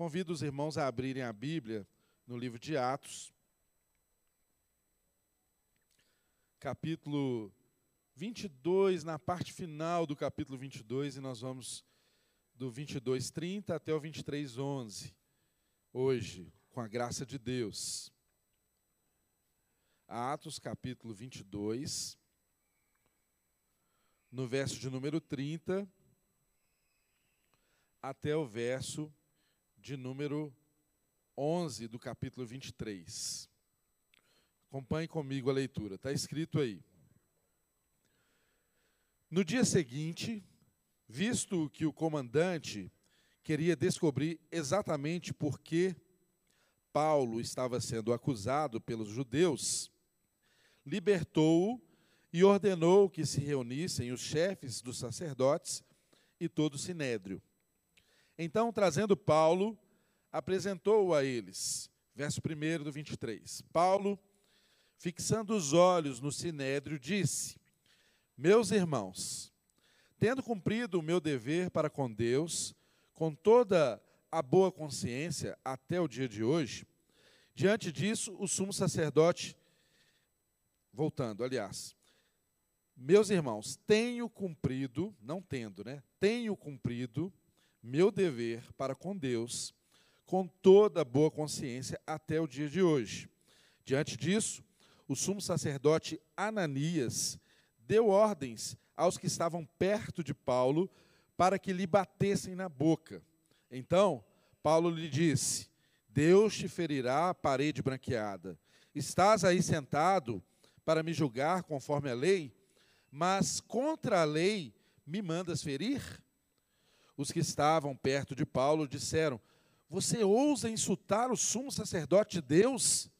Convido os irmãos a abrirem a Bíblia no livro de Atos, capítulo 22, na parte final do capítulo 22, e nós vamos do 22, 30 até o 23, 11, hoje, com a graça de Deus. Atos, capítulo 22, no verso de número 30 até o verso de número 11 do capítulo 23. Acompanhe comigo a leitura, está escrito aí. No dia seguinte, visto que o comandante queria descobrir exatamente por que Paulo estava sendo acusado pelos judeus, libertou-o e ordenou que se reunissem os chefes dos sacerdotes e todo o sinédrio. Então, trazendo Paulo, apresentou-o a eles. Verso 1 do 23. Paulo, fixando os olhos no sinédrio, disse: Meus irmãos, tendo cumprido o meu dever para com Deus, com toda a boa consciência até o dia de hoje, diante disso, o sumo sacerdote, voltando, aliás, meus irmãos, tenho cumprido, não tendo, né? Tenho cumprido meu dever para com Deus, com toda boa consciência até o dia de hoje. Diante disso, o sumo sacerdote Ananias deu ordens aos que estavam perto de Paulo para que lhe batessem na boca. Então, Paulo lhe disse: Deus te ferirá a parede branqueada. Estás aí sentado para me julgar conforme a lei, mas contra a lei me mandas ferir? Os que estavam perto de Paulo disseram: Você ousa insultar o sumo sacerdote de Deus?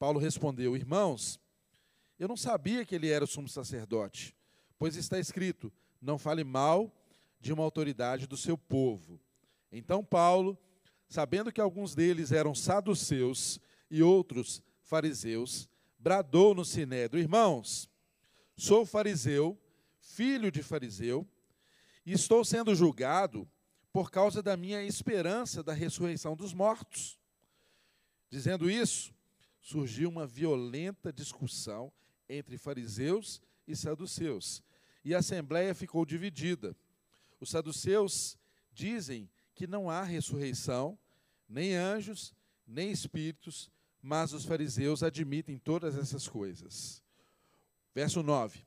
Paulo respondeu: Irmãos, eu não sabia que ele era o sumo sacerdote, pois está escrito: Não fale mal de uma autoridade do seu povo. Então Paulo, sabendo que alguns deles eram saduceus e outros fariseus, bradou no sinédrio: Irmãos, sou fariseu, filho de fariseu, e estou sendo julgado por causa da minha esperança da ressurreição dos mortos. Dizendo isso, surgiu uma violenta discussão entre fariseus e saduceus, e a assembleia ficou dividida. Os saduceus dizem que não há ressurreição, nem anjos, nem espíritos, mas os fariseus admitem todas essas coisas. Verso 9: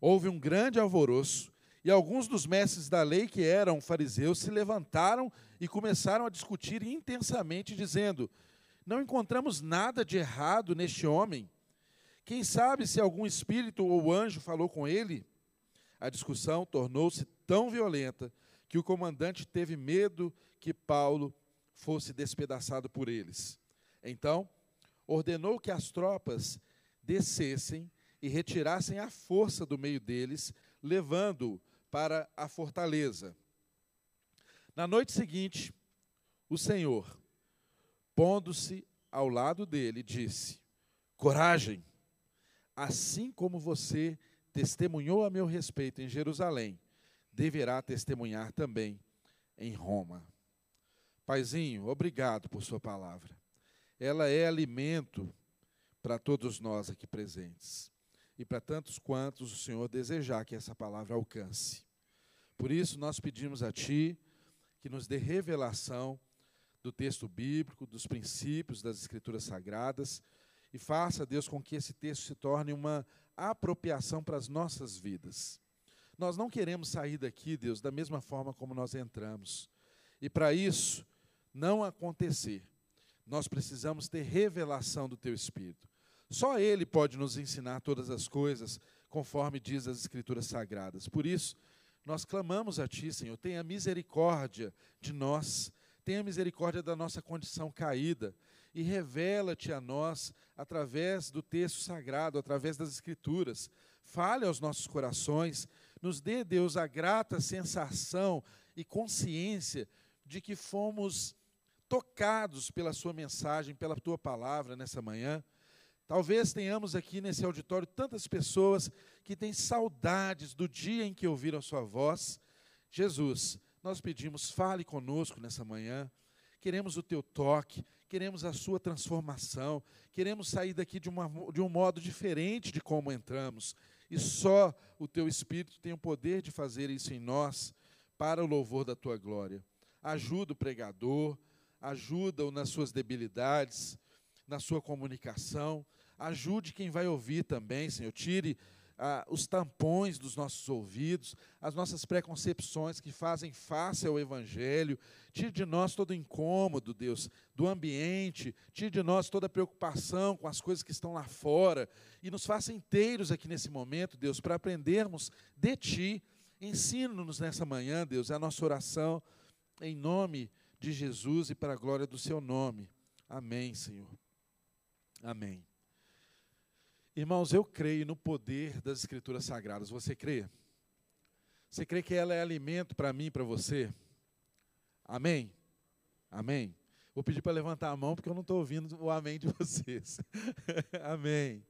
Houve um grande alvoroço e alguns dos mestres da lei, que eram fariseus, se levantaram e começaram a discutir intensamente, dizendo: Não encontramos nada de errado neste homem. Quem sabe se algum espírito ou anjo falou com ele? A discussão tornou-se tão violenta que o comandante teve medo que Paulo fosse despedaçado por eles. Então, ordenou que as tropas descessem e retirassem a força do meio deles, levando-o para a fortaleza. Na noite seguinte, o Senhor, pondo-se ao lado dele, disse: Coragem, assim como você testemunhou a meu respeito em Jerusalém, deverá testemunhar também em Roma. Paizinho, obrigado por Sua palavra. Ela é alimento para todos nós aqui presentes e para tantos quantos o Senhor desejar que essa palavra alcance. Por isso, nós pedimos a Ti que nos dê revelação do texto bíblico, dos princípios das Escrituras Sagradas, e faça, Deus, com que esse texto se torne uma apropriação para as nossas vidas. Nós não queremos sair daqui, Deus, da mesma forma como nós entramos. E para isso não acontecer, nós precisamos ter revelação do Teu Espírito. Só Ele pode nos ensinar todas as coisas, conforme diz as Escrituras Sagradas. Por isso, nós clamamos a Ti, Senhor, tenha misericórdia de nós, tenha misericórdia da nossa condição caída e revela-te a nós através do texto sagrado, através das Escrituras. Fale aos nossos corações, nos dê, Deus, a grata sensação e consciência de que fomos tocados pela Sua mensagem, pela Tua palavra nessa manhã. Talvez tenhamos aqui nesse auditório tantas pessoas que têm saudades do dia em que ouviram a sua voz. Jesus, nós pedimos, fale conosco nessa manhã, queremos o teu toque, queremos a sua transformação, queremos sair daqui de, uma, de um modo diferente de como entramos. E só o teu Espírito tem o poder de fazer isso em nós, para o louvor da tua glória. Ajuda o pregador, ajuda-o nas suas debilidades, na sua comunicação, ajude quem vai ouvir também, Senhor. Tire ah, os tampões dos nossos ouvidos, as nossas preconcepções que fazem face ao Evangelho. Tire de nós todo incômodo, Deus, do ambiente. Tire de nós toda preocupação com as coisas que estão lá fora. E nos faça inteiros aqui nesse momento, Deus, para aprendermos de Ti. Ensina-nos nessa manhã, Deus, a nossa oração, em nome de Jesus e para a glória do Seu nome. Amém, Senhor. Amém. Irmãos, eu creio no poder das Escrituras Sagradas. Você crê? Você crê que ela é alimento para mim e para você? Amém? Amém? Vou pedir para levantar a mão porque eu não estou ouvindo o amém de vocês. amém.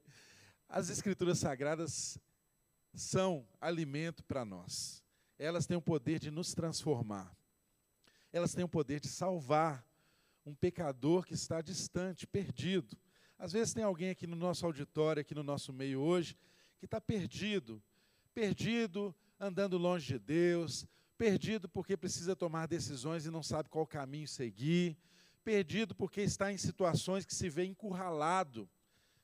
As Escrituras Sagradas são alimento para nós. Elas têm o poder de nos transformar. Elas têm o poder de salvar um pecador que está distante, perdido. Às vezes tem alguém aqui no nosso auditório, aqui no nosso meio hoje, que está perdido, perdido, andando longe de Deus, perdido porque precisa tomar decisões e não sabe qual caminho seguir, perdido porque está em situações que se vê encurralado,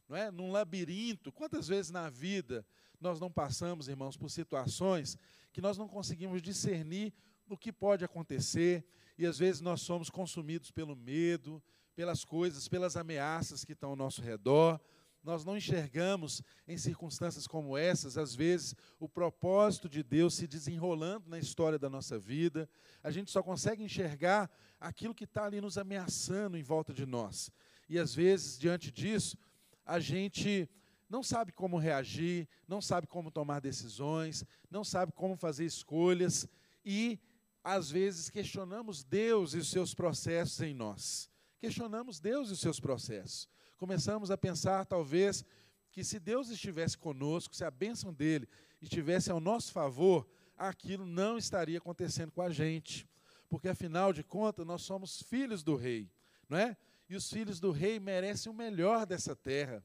não é? Num labirinto. Quantas vezes na vida nós não passamos, irmãos, por situações que nós não conseguimos discernir o que pode acontecer e às vezes nós somos consumidos pelo medo, pelas coisas, pelas ameaças que estão ao nosso redor. Nós não enxergamos em circunstâncias como essas, às vezes, o propósito de Deus se desenrolando na história da nossa vida. A gente só consegue enxergar aquilo que está ali nos ameaçando em volta de nós. E às vezes, diante disso, a gente não sabe como reagir, não sabe como tomar decisões, não sabe como fazer escolhas e, às vezes, questionamos Deus e os seus processos em nós questionamos Deus e os seus processos. Começamos a pensar, talvez, que se Deus estivesse conosco, se a bênção dele estivesse ao nosso favor, aquilo não estaria acontecendo com a gente. Porque, afinal de contas, nós somos filhos do rei, não é? E os filhos do rei merecem o melhor dessa terra.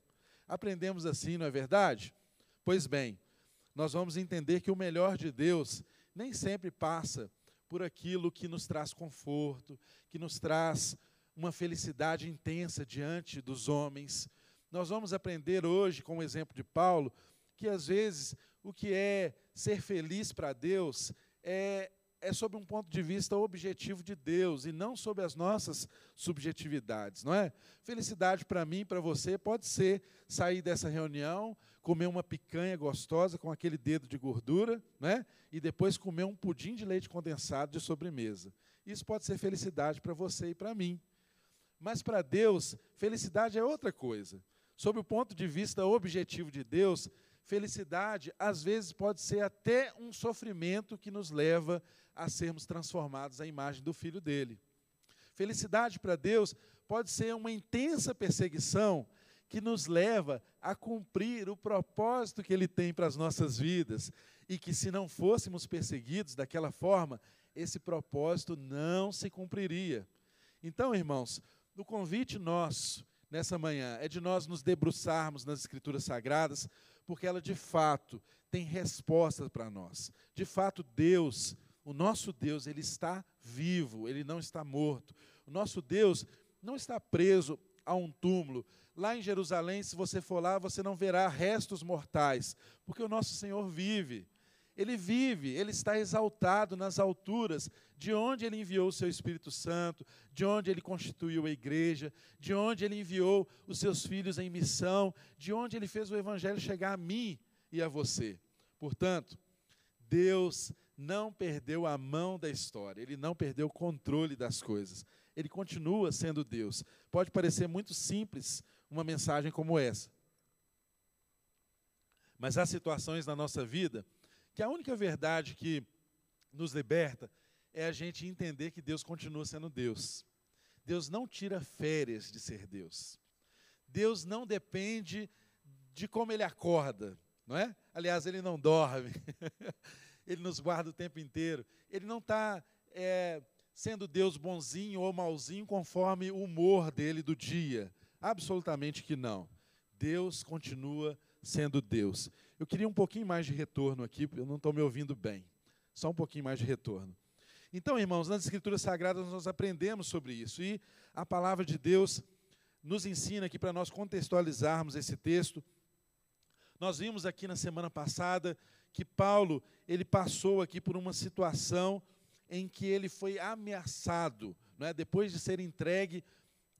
Aprendemos assim, não é verdade? Pois bem, nós vamos entender que o melhor de Deus nem sempre passa por aquilo que nos traz conforto, que nos traz uma felicidade intensa diante dos homens. Nós vamos aprender hoje, com o exemplo de Paulo, que às vezes o que é ser feliz para Deus é, é sob um ponto de vista objetivo de Deus e não sob as nossas subjetividades, não é? Felicidade para mim, para você, pode ser sair dessa reunião, comer uma picanha gostosa com aquele dedo de gordura, né? E depois comer um pudim de leite condensado de sobremesa. Isso pode ser felicidade para você e para mim. Mas para Deus, felicidade é outra coisa. Sob o ponto de vista objetivo de Deus, felicidade às vezes pode ser até um sofrimento que nos leva a sermos transformados à imagem do filho dele. Felicidade para Deus pode ser uma intensa perseguição que nos leva a cumprir o propósito que ele tem para as nossas vidas e que se não fôssemos perseguidos daquela forma, esse propósito não se cumpriria. Então, irmãos, o convite nosso nessa manhã é de nós nos debruçarmos nas Escrituras Sagradas, porque ela de fato tem respostas para nós. De fato, Deus, o nosso Deus, ele está vivo, ele não está morto. O nosso Deus não está preso a um túmulo. Lá em Jerusalém, se você for lá, você não verá restos mortais, porque o nosso Senhor vive. Ele vive, ele está exaltado nas alturas, de onde ele enviou o seu Espírito Santo, de onde ele constituiu a igreja, de onde ele enviou os seus filhos em missão, de onde ele fez o evangelho chegar a mim e a você. Portanto, Deus não perdeu a mão da história, ele não perdeu o controle das coisas. Ele continua sendo Deus. Pode parecer muito simples uma mensagem como essa. Mas há situações na nossa vida que a única verdade que nos liberta é a gente entender que Deus continua sendo Deus. Deus não tira férias de ser Deus. Deus não depende de como ele acorda, não é? Aliás, ele não dorme. ele nos guarda o tempo inteiro. Ele não está é, sendo Deus bonzinho ou malzinho conforme o humor dele do dia. Absolutamente que não. Deus continua sendo Deus. Eu queria um pouquinho mais de retorno aqui, porque eu não estou me ouvindo bem. Só um pouquinho mais de retorno. Então, irmãos, nas Escrituras Sagradas nós aprendemos sobre isso. E a palavra de Deus nos ensina aqui para nós contextualizarmos esse texto. Nós vimos aqui na semana passada que Paulo, ele passou aqui por uma situação em que ele foi ameaçado, é? depois de ser entregue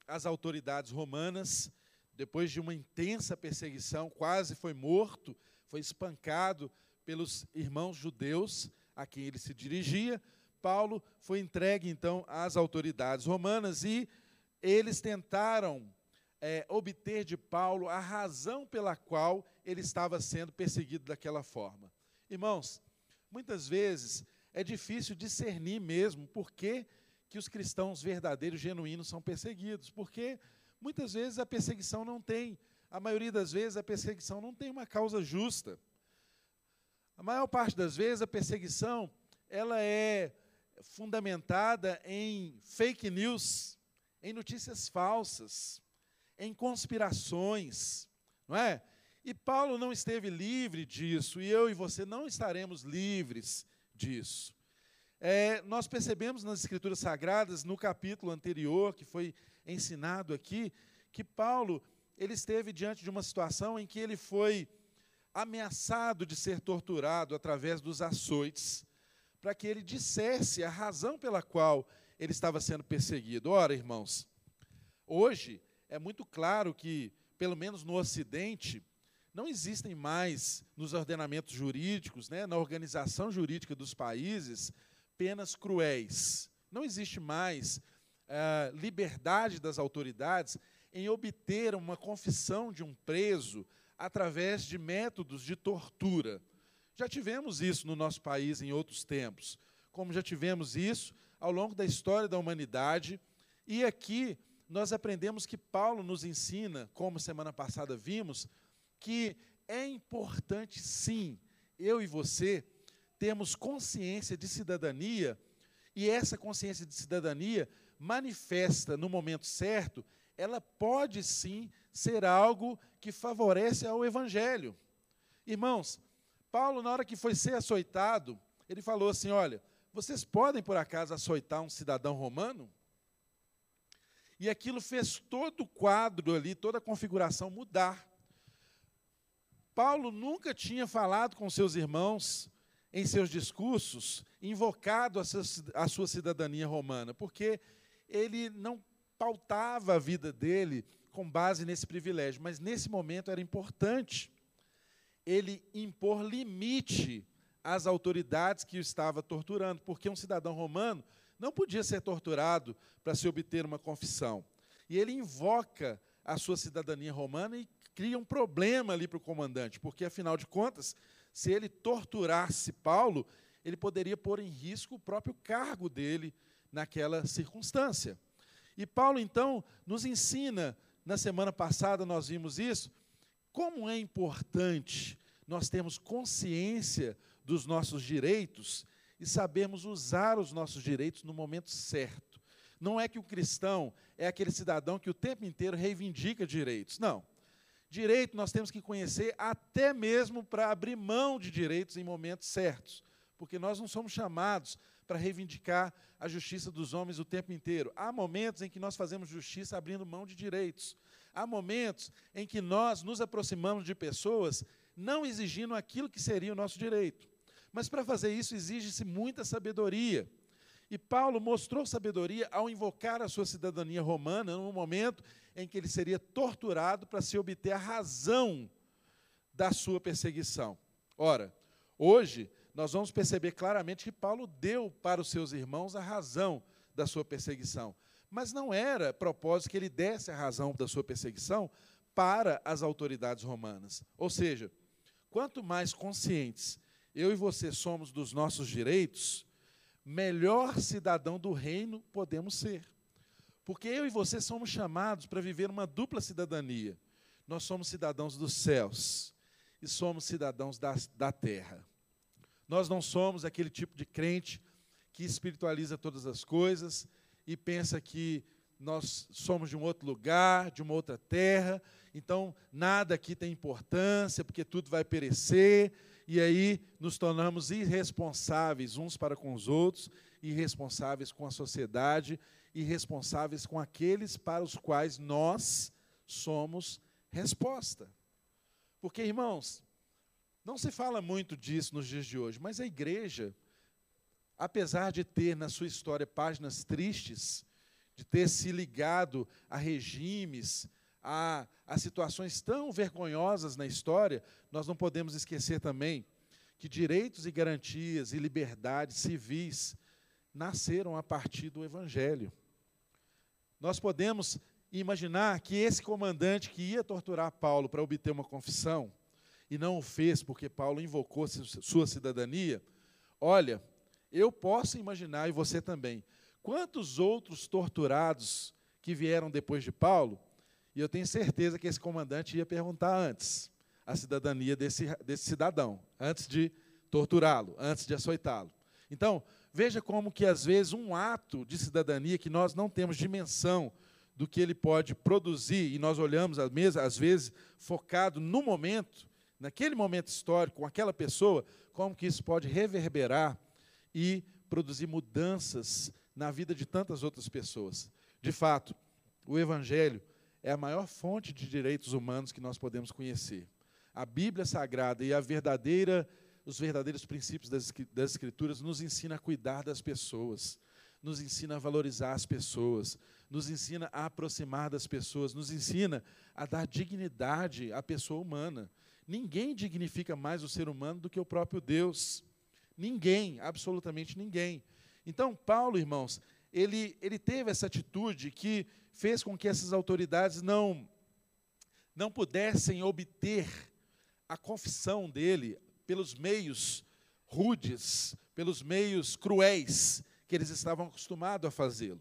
às autoridades romanas, depois de uma intensa perseguição, quase foi morto, foi espancado pelos irmãos judeus a quem ele se dirigia. Paulo foi entregue então às autoridades romanas e eles tentaram é, obter de Paulo a razão pela qual ele estava sendo perseguido daquela forma. Irmãos, muitas vezes é difícil discernir mesmo por que, que os cristãos verdadeiros, genuínos, são perseguidos. Porque muitas vezes a perseguição não tem, a maioria das vezes a perseguição não tem uma causa justa. A maior parte das vezes a perseguição ela é fundamentada em fake news, em notícias falsas, em conspirações, não é? E Paulo não esteve livre disso, e eu e você não estaremos livres disso. É, nós percebemos nas Escrituras Sagradas, no capítulo anterior, que foi ensinado aqui, que Paulo ele esteve diante de uma situação em que ele foi ameaçado de ser torturado através dos açoites, para que ele dissesse a razão pela qual ele estava sendo perseguido. Ora, irmãos, hoje é muito claro que, pelo menos no Ocidente, não existem mais nos ordenamentos jurídicos, né, na organização jurídica dos países, penas cruéis. Não existe mais uh, liberdade das autoridades em obter uma confissão de um preso através de métodos de tortura. Já tivemos isso no nosso país em outros tempos, como já tivemos isso ao longo da história da humanidade. E aqui nós aprendemos que Paulo nos ensina, como semana passada vimos, que é importante, sim, eu e você temos consciência de cidadania, e essa consciência de cidadania manifesta no momento certo, ela pode sim ser algo que favorece ao Evangelho. Irmãos, Paulo, na hora que foi ser açoitado, ele falou assim: Olha, vocês podem por acaso açoitar um cidadão romano? E aquilo fez todo o quadro ali, toda a configuração mudar. Paulo nunca tinha falado com seus irmãos em seus discursos, invocado a sua cidadania romana, porque ele não pautava a vida dele com base nesse privilégio, mas nesse momento era importante ele impor limite às autoridades que o estava torturando, porque um cidadão romano não podia ser torturado para se obter uma confissão. E ele invoca a sua cidadania romana e cria um problema ali para o comandante, porque, afinal de contas, se ele torturasse Paulo, ele poderia pôr em risco o próprio cargo dele naquela circunstância. E Paulo, então, nos ensina, na semana passada nós vimos isso, como é importante nós termos consciência dos nossos direitos e sabermos usar os nossos direitos no momento certo. Não é que o cristão é aquele cidadão que o tempo inteiro reivindica direitos. Não. Direito nós temos que conhecer até mesmo para abrir mão de direitos em momentos certos, porque nós não somos chamados para reivindicar a justiça dos homens o tempo inteiro. Há momentos em que nós fazemos justiça abrindo mão de direitos. Há momentos em que nós nos aproximamos de pessoas não exigindo aquilo que seria o nosso direito. Mas para fazer isso exige-se muita sabedoria. E Paulo mostrou sabedoria ao invocar a sua cidadania romana no momento em que ele seria torturado para se obter a razão da sua perseguição. Ora, hoje nós vamos perceber claramente que Paulo deu para os seus irmãos a razão da sua perseguição. Mas não era propósito que ele desse a razão da sua perseguição para as autoridades romanas. Ou seja, quanto mais conscientes eu e você somos dos nossos direitos, melhor cidadão do reino podemos ser. Porque eu e você somos chamados para viver uma dupla cidadania. Nós somos cidadãos dos céus e somos cidadãos da, da terra. Nós não somos aquele tipo de crente que espiritualiza todas as coisas e pensa que nós somos de um outro lugar, de uma outra terra, então nada aqui tem importância, porque tudo vai perecer, e aí nos tornamos irresponsáveis uns para com os outros, irresponsáveis com a sociedade, irresponsáveis com aqueles para os quais nós somos resposta. Porque, irmãos, não se fala muito disso nos dias de hoje, mas a igreja, apesar de ter na sua história páginas tristes, de ter se ligado a regimes, a, a situações tão vergonhosas na história, nós não podemos esquecer também que direitos e garantias e liberdades civis nasceram a partir do Evangelho. Nós podemos imaginar que esse comandante que ia torturar Paulo para obter uma confissão, e não o fez porque Paulo invocou sua cidadania, olha, eu posso imaginar, e você também, Quantos outros torturados que vieram depois de Paulo, e eu tenho certeza que esse comandante ia perguntar antes a cidadania desse, desse cidadão, antes de torturá-lo, antes de açoitá-lo. Então, veja como que às vezes um ato de cidadania que nós não temos dimensão do que ele pode produzir, e nós olhamos às vezes focado no momento, naquele momento histórico, com aquela pessoa, como que isso pode reverberar e produzir mudanças na vida de tantas outras pessoas. De fato, o Evangelho é a maior fonte de direitos humanos que nós podemos conhecer. A Bíblia Sagrada e a verdadeira, os verdadeiros princípios das, Escrituras nos ensina a cuidar das pessoas, nos ensina a valorizar as pessoas, nos ensina a aproximar das pessoas, nos ensina a dar dignidade à pessoa humana. Ninguém dignifica mais o ser humano do que o próprio Deus. Ninguém, absolutamente ninguém. Então, Paulo, irmãos, ele, ele teve essa atitude que fez com que essas autoridades não, não pudessem obter a confissão dele pelos meios rudes, pelos meios cruéis que eles estavam acostumados a fazê-lo.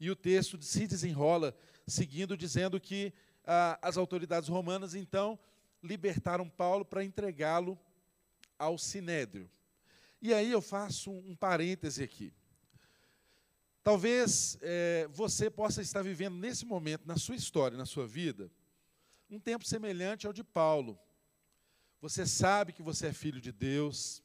E o texto se desenrola seguindo, dizendo que ah, as autoridades romanas, então, libertaram Paulo para entregá-lo ao sinédrio. E aí eu faço um parêntese aqui. Talvez é, você possa estar vivendo nesse momento, na sua história, na sua vida, um tempo semelhante ao de Paulo. Você sabe que você é filho de Deus,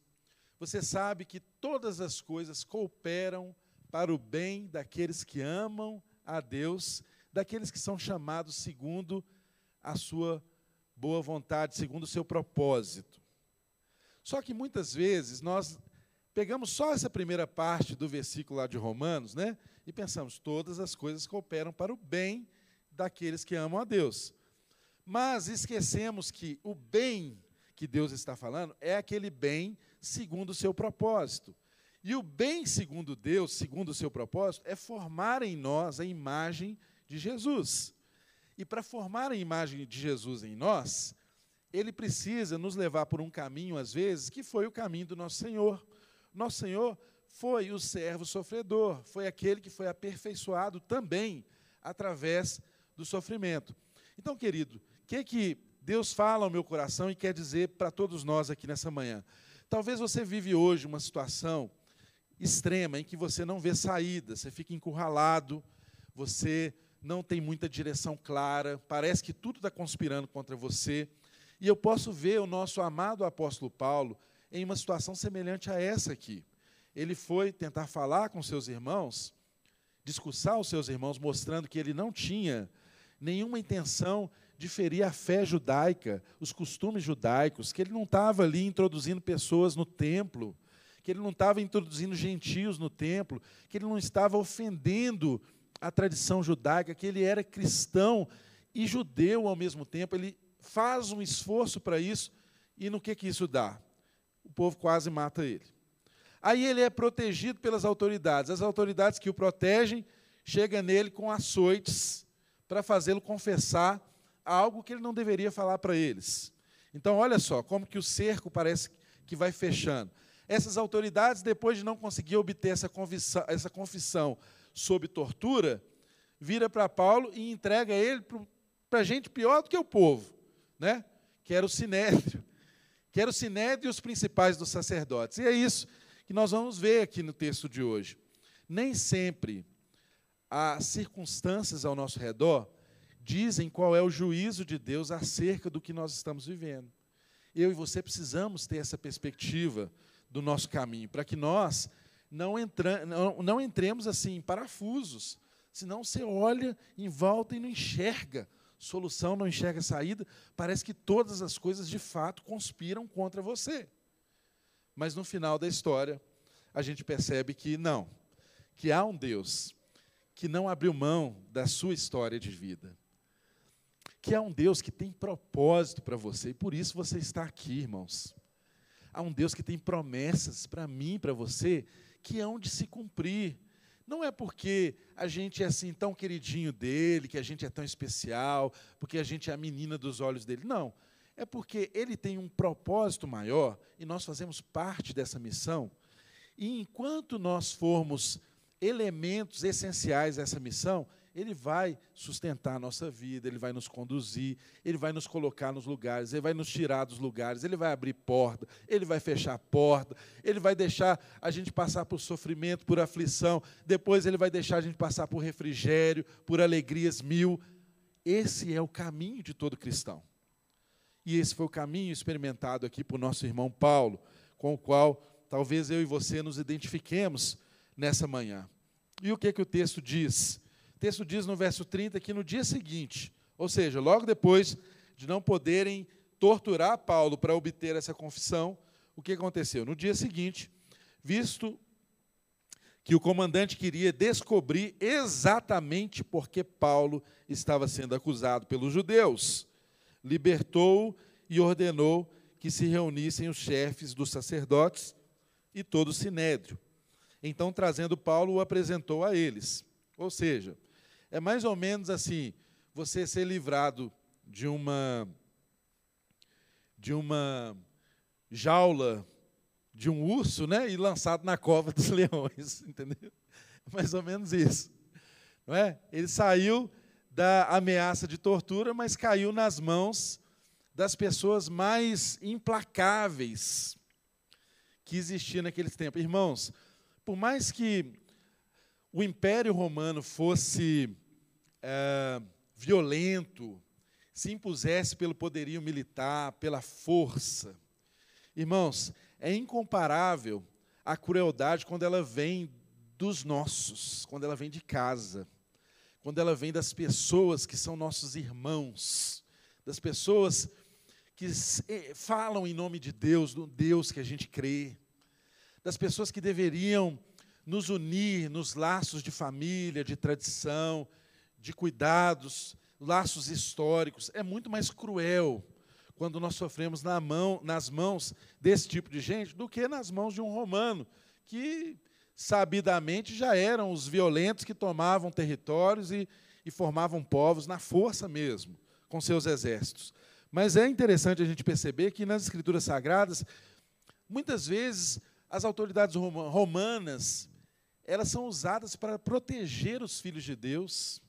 você sabe que todas as coisas cooperam para o bem daqueles que amam a Deus, daqueles que são chamados segundo a sua boa vontade, segundo o seu propósito. Só que muitas vezes nós pegamos só essa primeira parte do versículo lá de Romanos, né? E pensamos, todas as coisas cooperam para o bem daqueles que amam a Deus. Mas esquecemos que o bem que Deus está falando é aquele bem segundo o seu propósito. E o bem segundo Deus, segundo o seu propósito, é formar em nós a imagem de Jesus. E para formar a imagem de Jesus em nós, ele precisa nos levar por um caminho, às vezes, que foi o caminho do nosso Senhor. Nosso Senhor foi o servo sofredor, foi aquele que foi aperfeiçoado também através do sofrimento. Então, querido, o que, que Deus fala ao meu coração e quer dizer para todos nós aqui nessa manhã? Talvez você vive hoje uma situação extrema em que você não vê saída, você fica encurralado, você não tem muita direção clara, parece que tudo está conspirando contra você. E eu posso ver o nosso amado apóstolo Paulo em uma situação semelhante a essa aqui. Ele foi tentar falar com seus irmãos, discursar os seus irmãos, mostrando que ele não tinha nenhuma intenção de ferir a fé judaica, os costumes judaicos, que ele não estava ali introduzindo pessoas no templo, que ele não estava introduzindo gentios no templo, que ele não estava ofendendo a tradição judaica, que ele era cristão e judeu ao mesmo tempo. Ele faz um esforço para isso, e no que, que isso dá? o povo quase mata ele. Aí ele é protegido pelas autoridades. As autoridades que o protegem chegam nele com açoites para fazê-lo confessar algo que ele não deveria falar para eles. Então, olha só, como que o cerco parece que vai fechando. Essas autoridades, depois de não conseguir obter essa confissão, essa confissão sob tortura, vira para Paulo e entrega ele para gente pior do que o povo, né? que era o sinédrio que era o sinédrio e os principais dos sacerdotes. E é isso que nós vamos ver aqui no texto de hoje. Nem sempre as circunstâncias ao nosso redor dizem qual é o juízo de Deus acerca do que nós estamos vivendo. Eu e você precisamos ter essa perspectiva do nosso caminho, para que nós não, entra, não, não entremos assim em parafusos, senão você olha em volta e não enxerga solução, não enxerga saída, parece que todas as coisas de fato conspiram contra você. Mas no final da história, a gente percebe que não, que há um Deus que não abriu mão da sua história de vida. Que há um Deus que tem propósito para você, e por isso você está aqui, irmãos. Há um Deus que tem promessas para mim para você que hão de se cumprir. Não é porque a gente é assim tão queridinho dele, que a gente é tão especial, porque a gente é a menina dos olhos dele. Não. É porque ele tem um propósito maior e nós fazemos parte dessa missão. E enquanto nós formos elementos essenciais dessa missão, ele vai sustentar a nossa vida, ele vai nos conduzir, ele vai nos colocar nos lugares, ele vai nos tirar dos lugares, ele vai abrir porta, ele vai fechar porta, ele vai deixar a gente passar por sofrimento, por aflição, depois ele vai deixar a gente passar por refrigério, por alegrias mil. Esse é o caminho de todo cristão. E esse foi o caminho experimentado aqui por nosso irmão Paulo, com o qual talvez eu e você nos identifiquemos nessa manhã. E o que, que o texto diz? O texto diz no verso 30 que no dia seguinte, ou seja, logo depois de não poderem torturar Paulo para obter essa confissão, o que aconteceu? No dia seguinte, visto que o comandante queria descobrir exatamente por que Paulo estava sendo acusado pelos judeus, libertou e ordenou que se reunissem os chefes dos sacerdotes e todo o sinédrio. Então, trazendo Paulo, o apresentou a eles. Ou seja, é mais ou menos assim, você ser livrado de uma de uma jaula de um urso, né, e lançado na cova dos leões, entendeu? É mais ou menos isso. Não é? Ele saiu da ameaça de tortura, mas caiu nas mãos das pessoas mais implacáveis que existiam naqueles tempos. Irmãos, por mais que o Império Romano fosse é, violento, se impusesse pelo poderio militar, pela força, irmãos, é incomparável a crueldade quando ela vem dos nossos, quando ela vem de casa, quando ela vem das pessoas que são nossos irmãos, das pessoas que eh, falam em nome de Deus, do Deus que a gente crê das pessoas que deveriam nos unir nos laços de família, de tradição, de cuidados, laços históricos. É muito mais cruel quando nós sofremos na mão, nas mãos desse tipo de gente do que nas mãos de um romano, que sabidamente já eram os violentos que tomavam territórios e, e formavam povos na força mesmo, com seus exércitos. Mas é interessante a gente perceber que nas Escrituras Sagradas, muitas vezes as autoridades romanas, elas são usadas para proteger os filhos de Deus,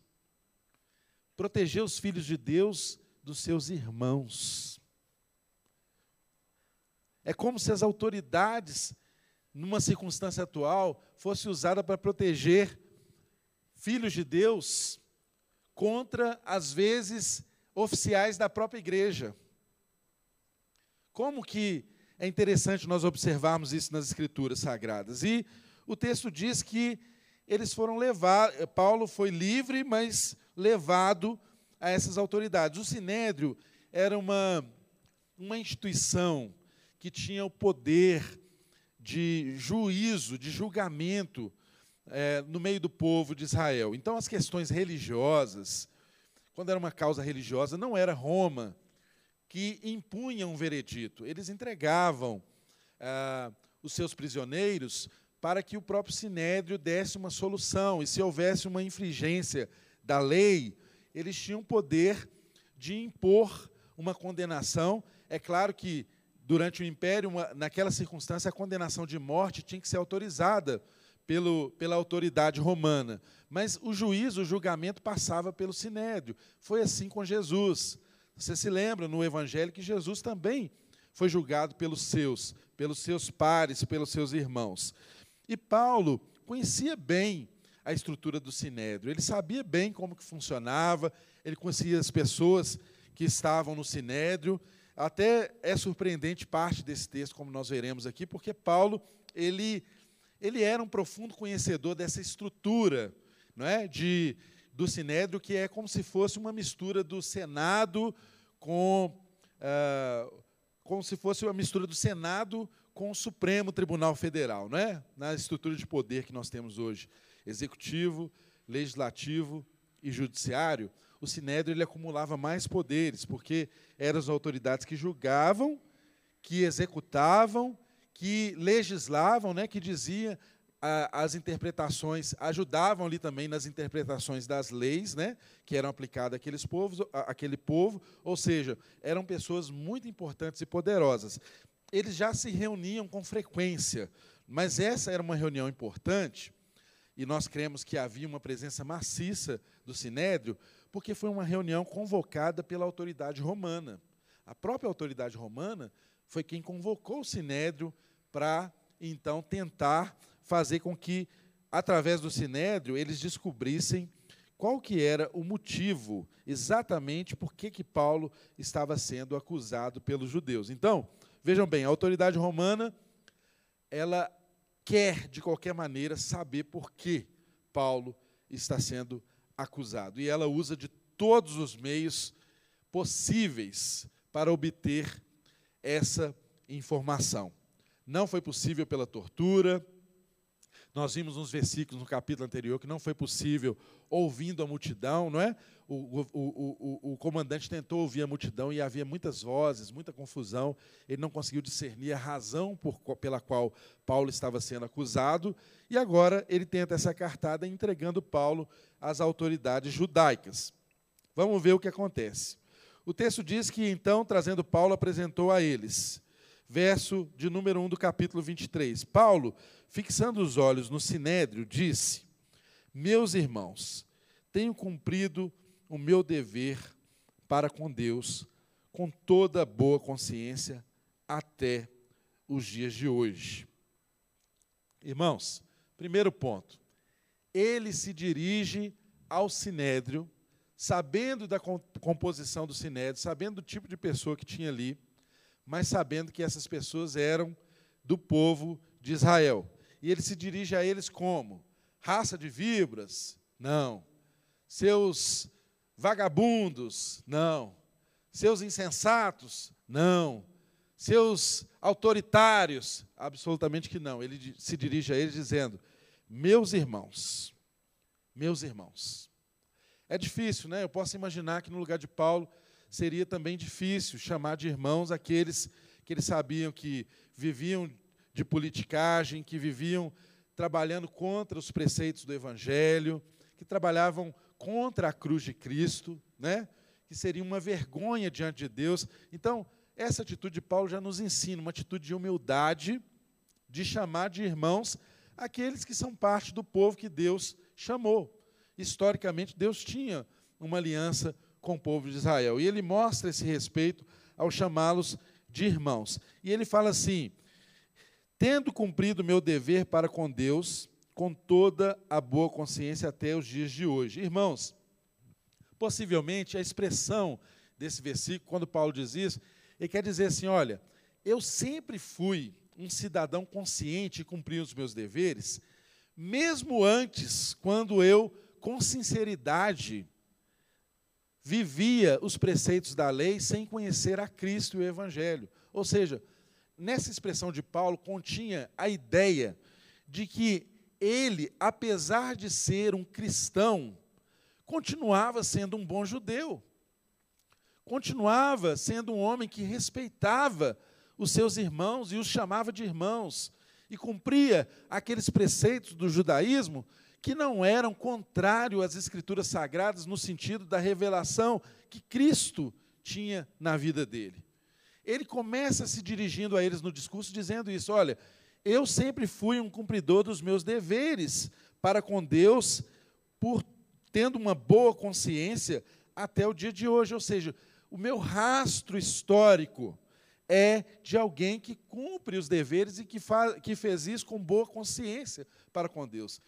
proteger os filhos de Deus dos seus irmãos. É como se as autoridades, numa circunstância atual, fossem usadas para proteger filhos de Deus contra, às vezes, oficiais da própria igreja. Como que é interessante nós observarmos isso nas Escrituras Sagradas. E o texto diz que eles foram levados, Paulo foi livre, mas levado a essas autoridades. O Sinédrio era uma, uma instituição que tinha o poder de juízo, de julgamento é, no meio do povo de Israel. Então, as questões religiosas, quando era uma causa religiosa, não era Roma que impunham um veredito. Eles entregavam ah, os seus prisioneiros para que o próprio sinédrio desse uma solução. E se houvesse uma infringência da lei, eles tinham poder de impor uma condenação. É claro que durante o império, uma, naquela circunstância, a condenação de morte tinha que ser autorizada pelo, pela autoridade romana. Mas o juízo, o julgamento passava pelo sinédrio. Foi assim com Jesus. Você se lembra no Evangelho que Jesus também foi julgado pelos seus, pelos seus pares, pelos seus irmãos. E Paulo conhecia bem a estrutura do sinédrio. Ele sabia bem como que funcionava, ele conhecia as pessoas que estavam no sinédrio. Até é surpreendente parte desse texto, como nós veremos aqui, porque Paulo, ele ele era um profundo conhecedor dessa estrutura, não é? De do sinédrio que é como se fosse uma mistura do Senado com ah, como se fosse uma mistura do Senado com o Supremo Tribunal Federal, não é? Na estrutura de poder que nós temos hoje, executivo, legislativo e judiciário, o Sinédrio ele acumulava mais poderes, porque eram as autoridades que julgavam, que executavam, que legislavam, né, que diziam as interpretações, ajudavam ali também nas interpretações das leis, né, que eram aplicadas àqueles povos, àquele povo, ou seja, eram pessoas muito importantes e poderosas. Eles já se reuniam com frequência, mas essa era uma reunião importante, e nós cremos que havia uma presença maciça do Sinédrio, porque foi uma reunião convocada pela autoridade romana. A própria autoridade romana foi quem convocou o Sinédrio para, então, tentar fazer com que, através do Sinédrio, eles descobrissem qual que era o motivo, exatamente por que, que Paulo estava sendo acusado pelos judeus. Então, vejam bem, a autoridade romana, ela quer, de qualquer maneira, saber por que Paulo está sendo acusado. E ela usa de todos os meios possíveis para obter essa informação. Não foi possível pela tortura, nós vimos nos versículos no capítulo anterior que não foi possível ouvindo a multidão, não é? O, o, o, o, comandante tentou ouvir a multidão e havia muitas vozes, muita confusão. Ele não conseguiu discernir a razão por, pela qual Paulo estava sendo acusado. E agora ele tenta essa cartada entregando Paulo às autoridades judaicas. Vamos ver o que acontece. O texto diz que então, trazendo Paulo, apresentou a eles. Verso de número 1 do capítulo 23. Paulo fixando os olhos no sinédrio, disse: Meus irmãos, tenho cumprido o meu dever para com Deus com toda boa consciência até os dias de hoje. Irmãos, primeiro ponto. Ele se dirige ao sinédrio, sabendo da composição do sinédrio, sabendo do tipo de pessoa que tinha ali, mas sabendo que essas pessoas eram do povo de Israel. E ele se dirige a eles como? Raça de víboras? Não. Seus vagabundos? Não. Seus insensatos? Não. Seus autoritários? Absolutamente que não. Ele se dirige a eles dizendo: Meus irmãos, meus irmãos. É difícil, né? Eu posso imaginar que no lugar de Paulo seria também difícil chamar de irmãos aqueles que eles sabiam que viviam de politicagem, que viviam trabalhando contra os preceitos do Evangelho, que trabalhavam contra a cruz de Cristo, né? que seria uma vergonha diante de Deus. Então, essa atitude de Paulo já nos ensina uma atitude de humildade, de chamar de irmãos aqueles que são parte do povo que Deus chamou. Historicamente, Deus tinha uma aliança com o povo de Israel. E ele mostra esse respeito ao chamá-los de irmãos. E ele fala assim: tendo cumprido meu dever para com Deus, com toda a boa consciência até os dias de hoje. Irmãos, possivelmente a expressão desse versículo, quando Paulo diz isso, ele quer dizer assim: olha, eu sempre fui um cidadão consciente e cumpri os meus deveres, mesmo antes, quando eu, com sinceridade, vivia os preceitos da lei sem conhecer a Cristo e o Evangelho. Ou seja, nessa expressão de Paulo continha a ideia de que ele, apesar de ser um cristão, continuava sendo um bom judeu. Continuava sendo um homem que respeitava os seus irmãos e os chamava de irmãos e cumpria aqueles preceitos do judaísmo que não eram contrários às escrituras sagradas no sentido da revelação que Cristo tinha na vida dele ele começa se dirigindo a eles no discurso dizendo isso: olha, eu sempre fui um cumpridor dos meus deveres para com Deus, por tendo uma boa consciência até o dia de hoje. Ou seja, o meu rastro histórico é de alguém que cumpre os deveres e que, faz, que fez isso com boa consciência para com Deus.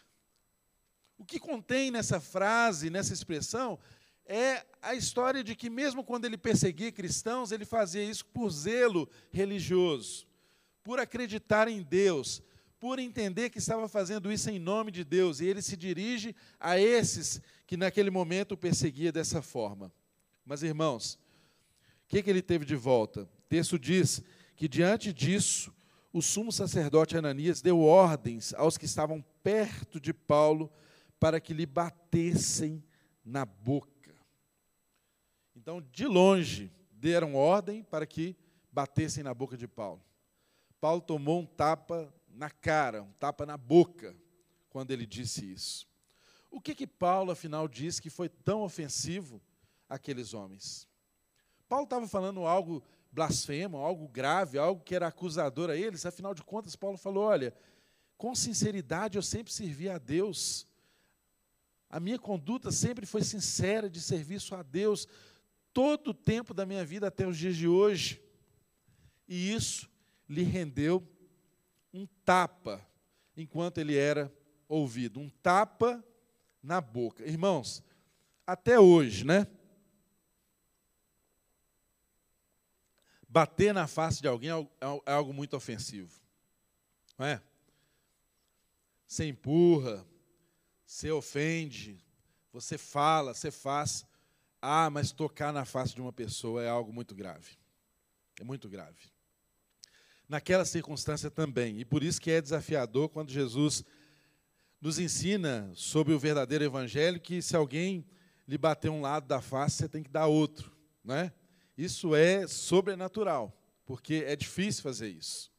O que contém nessa frase, nessa expressão, é a história de que, mesmo quando ele perseguia cristãos, ele fazia isso por zelo religioso, por acreditar em Deus, por entender que estava fazendo isso em nome de Deus, e ele se dirige a esses que naquele momento o perseguia dessa forma. Mas, irmãos, o que, que ele teve de volta? O texto diz que, diante disso, o sumo sacerdote Ananias deu ordens aos que estavam perto de Paulo para que lhe batessem na boca. Então, de longe, deram ordem para que batessem na boca de Paulo. Paulo tomou um tapa na cara, um tapa na boca, quando ele disse isso. O que que Paulo, afinal, disse que foi tão ofensivo àqueles homens? Paulo estava falando algo blasfemo, algo grave, algo que era acusador a eles, afinal de contas, Paulo falou: olha, com sinceridade eu sempre servi a Deus, a minha conduta sempre foi sincera de serviço a Deus, todo o tempo da minha vida até os dias de hoje. E isso lhe rendeu um tapa enquanto ele era ouvido, um tapa na boca. Irmãos, até hoje, né? Bater na face de alguém é, é, é algo muito ofensivo. Não é? Você empurra, você ofende, você fala, você faz. Ah, mas tocar na face de uma pessoa é algo muito grave. É muito grave naquela circunstância também. E por isso que é desafiador quando Jesus nos ensina sobre o verdadeiro evangelho que se alguém lhe bater um lado da face, você tem que dar outro, né? Isso é sobrenatural, porque é difícil fazer isso.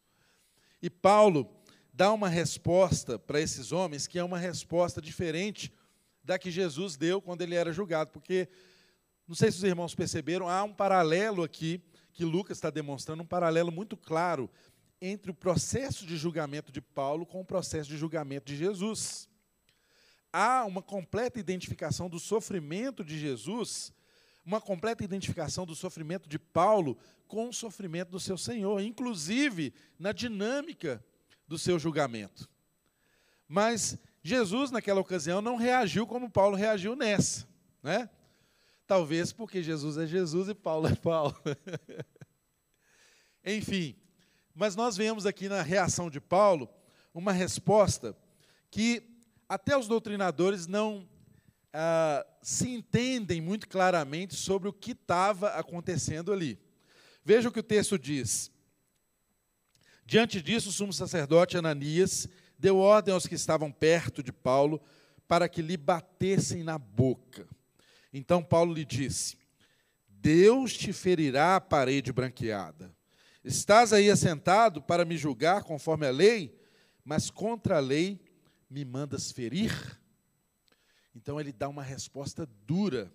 E Paulo dá uma resposta para esses homens que é uma resposta diferente da que Jesus deu quando ele era julgado, porque não sei se os irmãos perceberam, há um paralelo aqui que Lucas está demonstrando um paralelo muito claro entre o processo de julgamento de Paulo com o processo de julgamento de Jesus. Há uma completa identificação do sofrimento de Jesus, uma completa identificação do sofrimento de Paulo com o sofrimento do seu Senhor, inclusive na dinâmica do seu julgamento. Mas Jesus, naquela ocasião, não reagiu como Paulo reagiu nessa. Né? Talvez porque Jesus é Jesus e Paulo é Paulo. Enfim, mas nós vemos aqui na reação de Paulo uma resposta que até os doutrinadores não ah, se entendem muito claramente sobre o que estava acontecendo ali. Veja o que o texto diz. Diante disso, o sumo sacerdote Ananias deu ordem aos que estavam perto de Paulo para que lhe batessem na boca. Então Paulo lhe disse: Deus te ferirá a parede branqueada. Estás aí assentado para me julgar conforme a lei, mas contra a lei me mandas ferir? Então ele dá uma resposta dura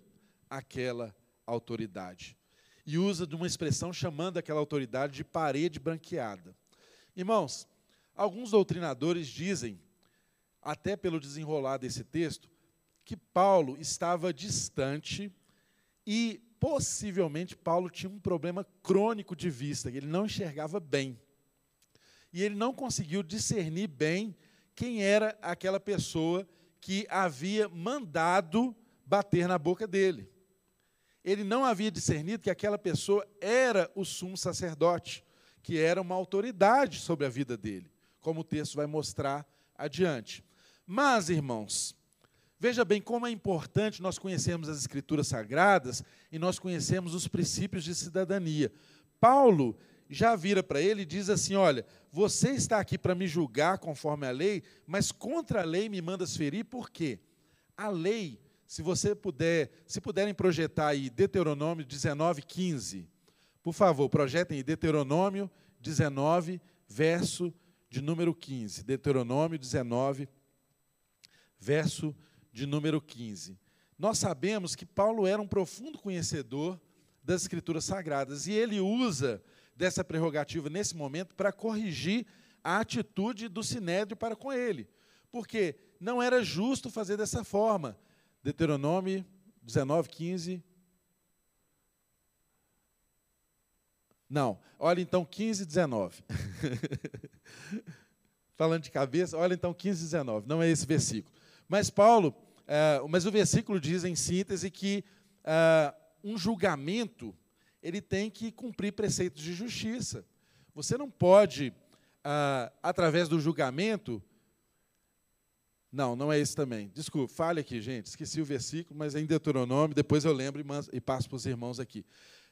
àquela autoridade. E usa de uma expressão chamando aquela autoridade de parede branqueada. Irmãos, alguns doutrinadores dizem, até pelo desenrolar desse texto, que Paulo estava distante e possivelmente Paulo tinha um problema crônico de vista, ele não enxergava bem. E ele não conseguiu discernir bem quem era aquela pessoa que havia mandado bater na boca dele. Ele não havia discernido que aquela pessoa era o sumo sacerdote, que era uma autoridade sobre a vida dele, como o texto vai mostrar adiante. Mas, irmãos, Veja bem como é importante nós conhecermos as Escrituras Sagradas e nós conhecermos os princípios de cidadania. Paulo já vira para ele e diz assim: Olha, você está aqui para me julgar conforme a lei, mas contra a lei me mandas ferir, por quê? A lei, se você puder, se puderem projetar aí Deuteronômio 19, 15, por favor, projetem aí Deuteronômio 19, verso de número 15. Deuteronômio 19, verso de número 15. Nós sabemos que Paulo era um profundo conhecedor das Escrituras Sagradas e ele usa dessa prerrogativa nesse momento para corrigir a atitude do sinédrio para com ele, porque não era justo fazer dessa forma. Deuteronômio 19, 15. Não, olha então 15 e 19. Falando de cabeça, olha então 15 e 19. Não é esse versículo. Mas Paulo, é, mas o versículo diz em síntese que é, um julgamento ele tem que cumprir preceitos de justiça. Você não pode, é, através do julgamento, não, não é esse também. Desculpe, fale aqui, gente. Esqueci o versículo, mas é em Deuteronômio, depois eu lembro e passo para os irmãos aqui.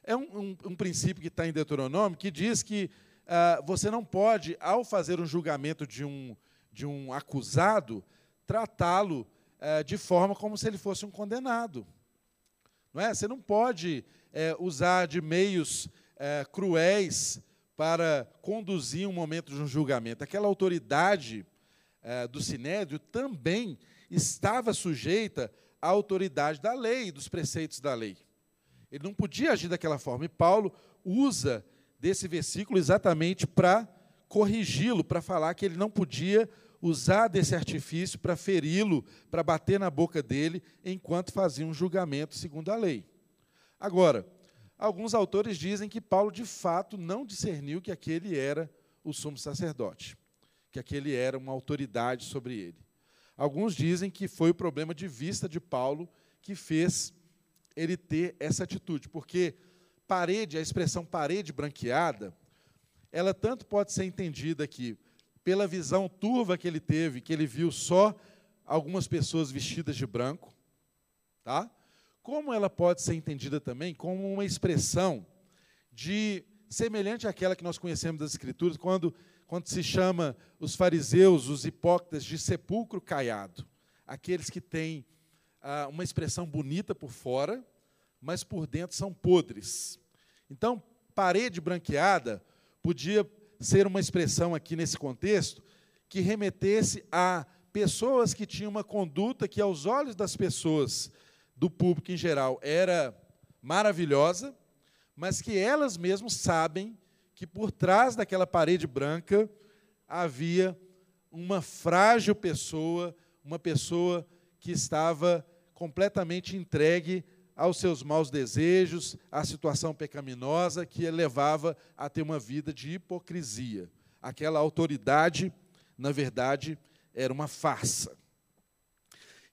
É um, um, um princípio que está em Deuteronômio que diz que uh, você não pode, ao fazer um julgamento de um, de um acusado, tratá-lo uh, de forma como se ele fosse um condenado. Não é? Você não pode uh, usar de meios eh, cruéis para conduzir um momento de um julgamento. Aquela autoridade do Sinédrio também estava sujeita à autoridade da lei, dos preceitos da lei. Ele não podia agir daquela forma. E Paulo usa desse versículo exatamente para corrigi-lo, para falar que ele não podia usar desse artifício para feri-lo, para bater na boca dele, enquanto fazia um julgamento segundo a lei. Agora, alguns autores dizem que Paulo, de fato, não discerniu que aquele era o sumo sacerdote, que aquele era uma autoridade sobre ele. Alguns dizem que foi o problema de vista de Paulo que fez ele ter essa atitude, porque parede, a expressão parede branqueada, ela tanto pode ser entendida aqui pela visão turva que ele teve, que ele viu só algumas pessoas vestidas de branco, tá? Como ela pode ser entendida também como uma expressão de semelhante àquela que nós conhecemos das escrituras, quando quando se chama os fariseus, os hipócritas de sepulcro caiado, aqueles que têm ah, uma expressão bonita por fora, mas por dentro são podres. Então, parede branqueada podia ser uma expressão aqui nesse contexto que remetesse a pessoas que tinham uma conduta que, aos olhos das pessoas, do público em geral, era maravilhosa, mas que elas mesmas sabem que por trás daquela parede branca havia uma frágil pessoa, uma pessoa que estava completamente entregue aos seus maus desejos, à situação pecaminosa que levava a ter uma vida de hipocrisia. Aquela autoridade, na verdade, era uma farsa.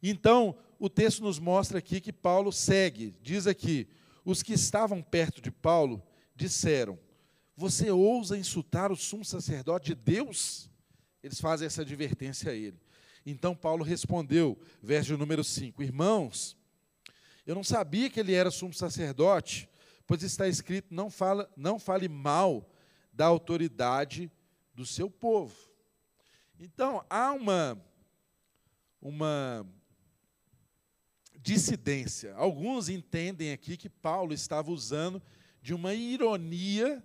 Então, o texto nos mostra aqui que Paulo segue, diz aqui: os que estavam perto de Paulo disseram: Você ousa insultar o sumo sacerdote de Deus? Eles fazem essa advertência a ele. Então Paulo respondeu, verso número 5: Irmãos, eu não sabia que ele era sumo sacerdote, pois está escrito: não, fala, não fale mal da autoridade do seu povo. Então, há uma, uma dissidência. Alguns entendem aqui que Paulo estava usando de uma ironia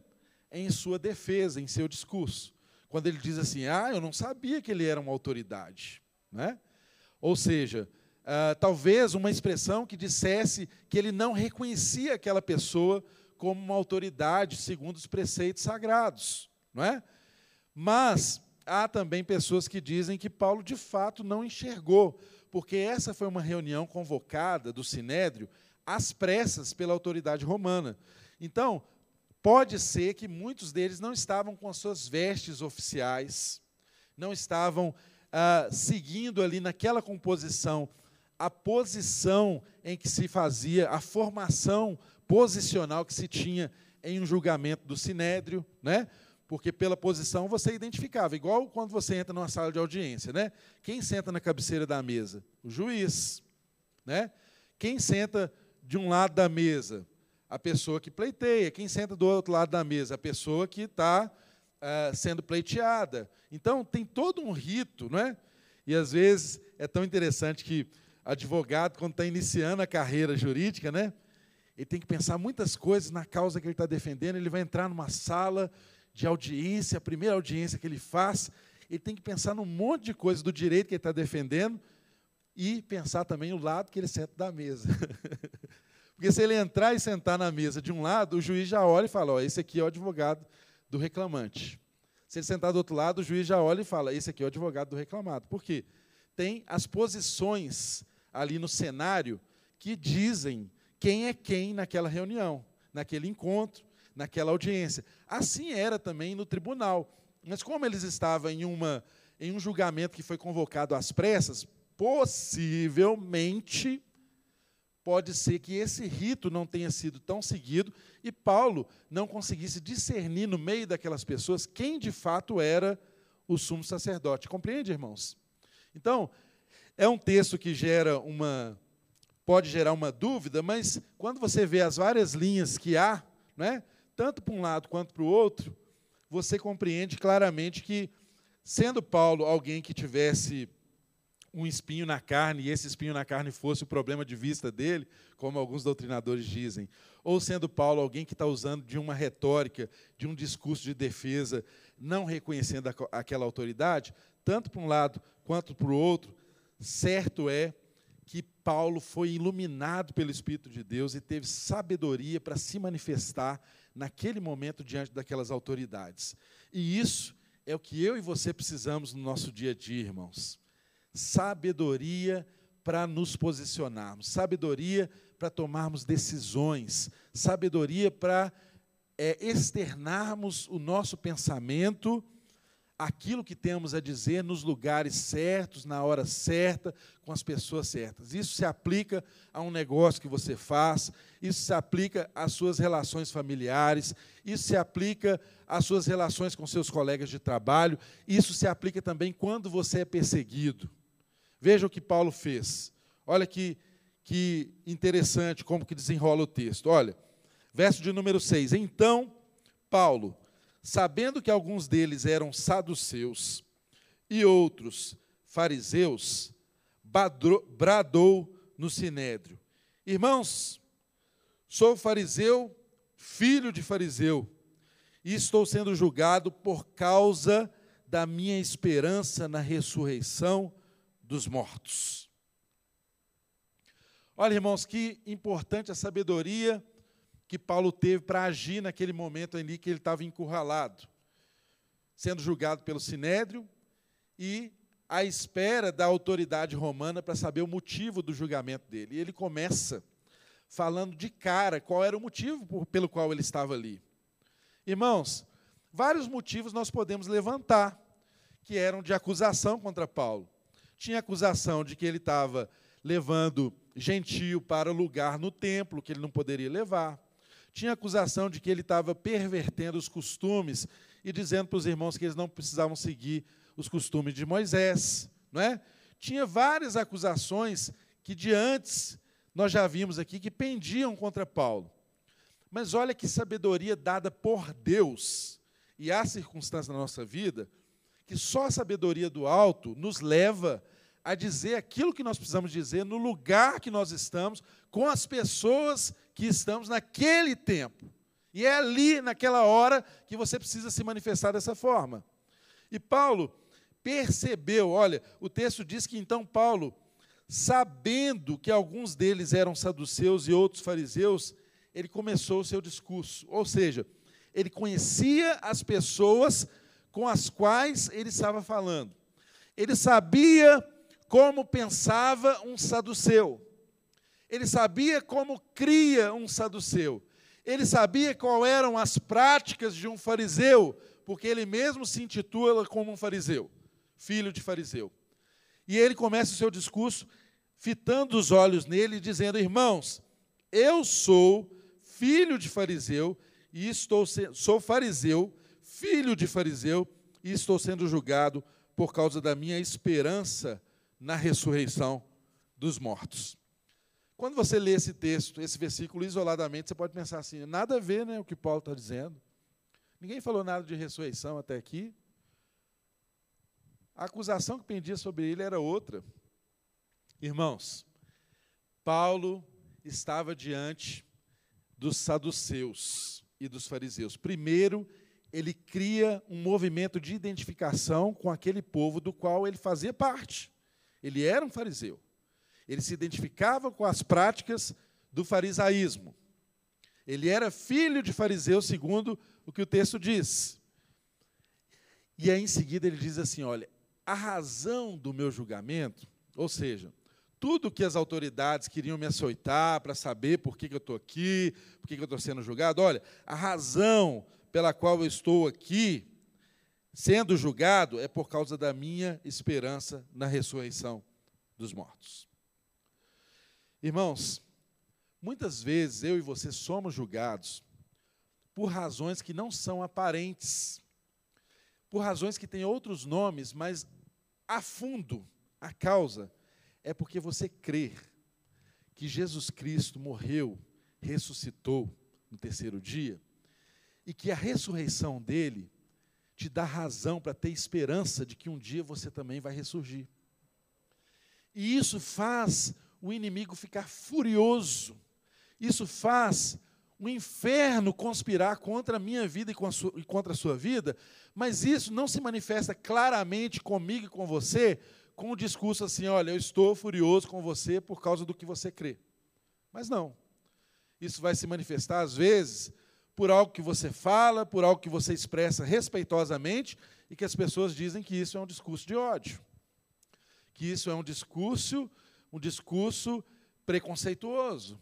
em sua defesa, em seu discurso. Quando ele diz assim: Ah, eu não sabia que ele era uma autoridade. Né? Ou seja, uh, talvez uma expressão que dissesse que ele não reconhecia aquela pessoa como uma autoridade segundo os preceitos sagrados. Não é? Mas há também pessoas que dizem que Paulo de fato não enxergou, porque essa foi uma reunião convocada do Sinédrio às pressas pela autoridade romana. Então, pode ser que muitos deles não estavam com as suas vestes oficiais, não estavam ah, seguindo ali naquela composição a posição em que se fazia, a formação posicional que se tinha em um julgamento do sinédrio, né? Porque pela posição você identificava, igual quando você entra numa sala de audiência, né? Quem senta na cabeceira da mesa? O juiz, né? Quem senta de um lado da mesa? A pessoa que pleiteia. Quem senta do outro lado da mesa? A pessoa que está uh, sendo pleiteada. Então, tem todo um rito, não é? E, às vezes, é tão interessante que advogado, quando está iniciando a carreira jurídica, né? Ele tem que pensar muitas coisas na causa que ele está defendendo. Ele vai entrar numa sala de audiência, a primeira audiência que ele faz, ele tem que pensar num monte de coisas do direito que ele está defendendo e pensar também o lado que ele senta da mesa. Porque se ele entrar e sentar na mesa de um lado, o juiz já olha e fala: ó, esse aqui é o advogado do reclamante. Se ele sentar do outro lado, o juiz já olha e fala: esse aqui é o advogado do reclamado. Por quê? Tem as posições ali no cenário que dizem quem é quem naquela reunião, naquele encontro, naquela audiência. Assim era também no tribunal. Mas como eles estavam em, uma, em um julgamento que foi convocado às pressas, possivelmente pode ser que esse rito não tenha sido tão seguido e Paulo não conseguisse discernir no meio daquelas pessoas quem de fato era o sumo sacerdote. Compreende, irmãos? Então, é um texto que gera uma pode gerar uma dúvida, mas quando você vê as várias linhas que há, né, tanto para um lado quanto para o outro, você compreende claramente que sendo Paulo alguém que tivesse um espinho na carne, e esse espinho na carne fosse o problema de vista dele, como alguns doutrinadores dizem, ou sendo Paulo alguém que está usando de uma retórica, de um discurso de defesa, não reconhecendo aquela autoridade, tanto para um lado quanto para o outro, certo é que Paulo foi iluminado pelo Espírito de Deus e teve sabedoria para se manifestar naquele momento diante daquelas autoridades. E isso é o que eu e você precisamos no nosso dia a dia, irmãos sabedoria para nos posicionarmos, sabedoria para tomarmos decisões, sabedoria para é, externarmos o nosso pensamento, aquilo que temos a dizer nos lugares certos, na hora certa, com as pessoas certas. Isso se aplica a um negócio que você faz, isso se aplica às suas relações familiares, isso se aplica às suas relações com seus colegas de trabalho, isso se aplica também quando você é perseguido. Veja o que Paulo fez. Olha que, que interessante como que desenrola o texto. Olha, verso de número 6. Então, Paulo, sabendo que alguns deles eram saduceus e outros fariseus, bradou no sinédrio. Irmãos, sou fariseu, filho de fariseu, e estou sendo julgado por causa da minha esperança na ressurreição dos mortos. Olha, irmãos, que importante a sabedoria que Paulo teve para agir naquele momento ali que ele estava encurralado, sendo julgado pelo sinédrio e à espera da autoridade romana para saber o motivo do julgamento dele. E ele começa falando de cara qual era o motivo pelo qual ele estava ali. Irmãos, vários motivos nós podemos levantar que eram de acusação contra Paulo tinha acusação de que ele estava levando gentio para lugar no templo que ele não poderia levar. Tinha acusação de que ele estava pervertendo os costumes e dizendo para os irmãos que eles não precisavam seguir os costumes de Moisés, não é? Tinha várias acusações que de antes nós já vimos aqui que pendiam contra Paulo. Mas olha que sabedoria dada por Deus. E há circunstâncias na nossa vida que só a sabedoria do alto nos leva a dizer aquilo que nós precisamos dizer no lugar que nós estamos, com as pessoas que estamos naquele tempo. E é ali, naquela hora, que você precisa se manifestar dessa forma. E Paulo percebeu, olha, o texto diz que então Paulo, sabendo que alguns deles eram saduceus e outros fariseus, ele começou o seu discurso. Ou seja, ele conhecia as pessoas com as quais ele estava falando. Ele sabia como pensava um saduceu. Ele sabia como cria um saduceu. Ele sabia qual eram as práticas de um fariseu, porque ele mesmo se intitula como um fariseu, filho de fariseu. E ele começa o seu discurso fitando os olhos nele, dizendo: Irmãos, eu sou filho de fariseu e estou sou fariseu filho de fariseu, e estou sendo julgado por causa da minha esperança na ressurreição dos mortos. Quando você lê esse texto, esse versículo isoladamente, você pode pensar assim: nada a ver né, o que Paulo está dizendo. Ninguém falou nada de ressurreição até aqui. A acusação que pendia sobre ele era outra. Irmãos, Paulo estava diante dos saduceus e dos fariseus. Primeiro, ele cria um movimento de identificação com aquele povo do qual ele fazia parte. Ele era um fariseu. Ele se identificava com as práticas do farisaísmo. Ele era filho de fariseu, segundo o que o texto diz. E aí, em seguida, ele diz assim: olha, a razão do meu julgamento, ou seja, tudo que as autoridades queriam me açoitar para saber por que, que eu estou aqui, por que, que eu estou sendo julgado. Olha, a razão pela qual eu estou aqui, sendo julgado, é por causa da minha esperança na ressurreição dos mortos. Irmãos, muitas vezes eu e você somos julgados por razões que não são aparentes, por razões que têm outros nomes, mas a fundo, a causa é porque você crê que Jesus Cristo morreu, ressuscitou no terceiro dia, e que a ressurreição dele te dá razão para ter esperança de que um dia você também vai ressurgir. E isso faz o inimigo ficar furioso. Isso faz o inferno conspirar contra a minha vida e, contra a sua vida, mas isso não se manifesta claramente comigo e com você com o discurso assim: olha, eu estou furioso com você por causa do que você crê. Mas não. Isso vai se manifestar, às vezes, por algo que você fala, por algo que você expressa respeitosamente e que as pessoas dizem que isso é um discurso de ódio. Que isso é um discurso, um discurso preconceituoso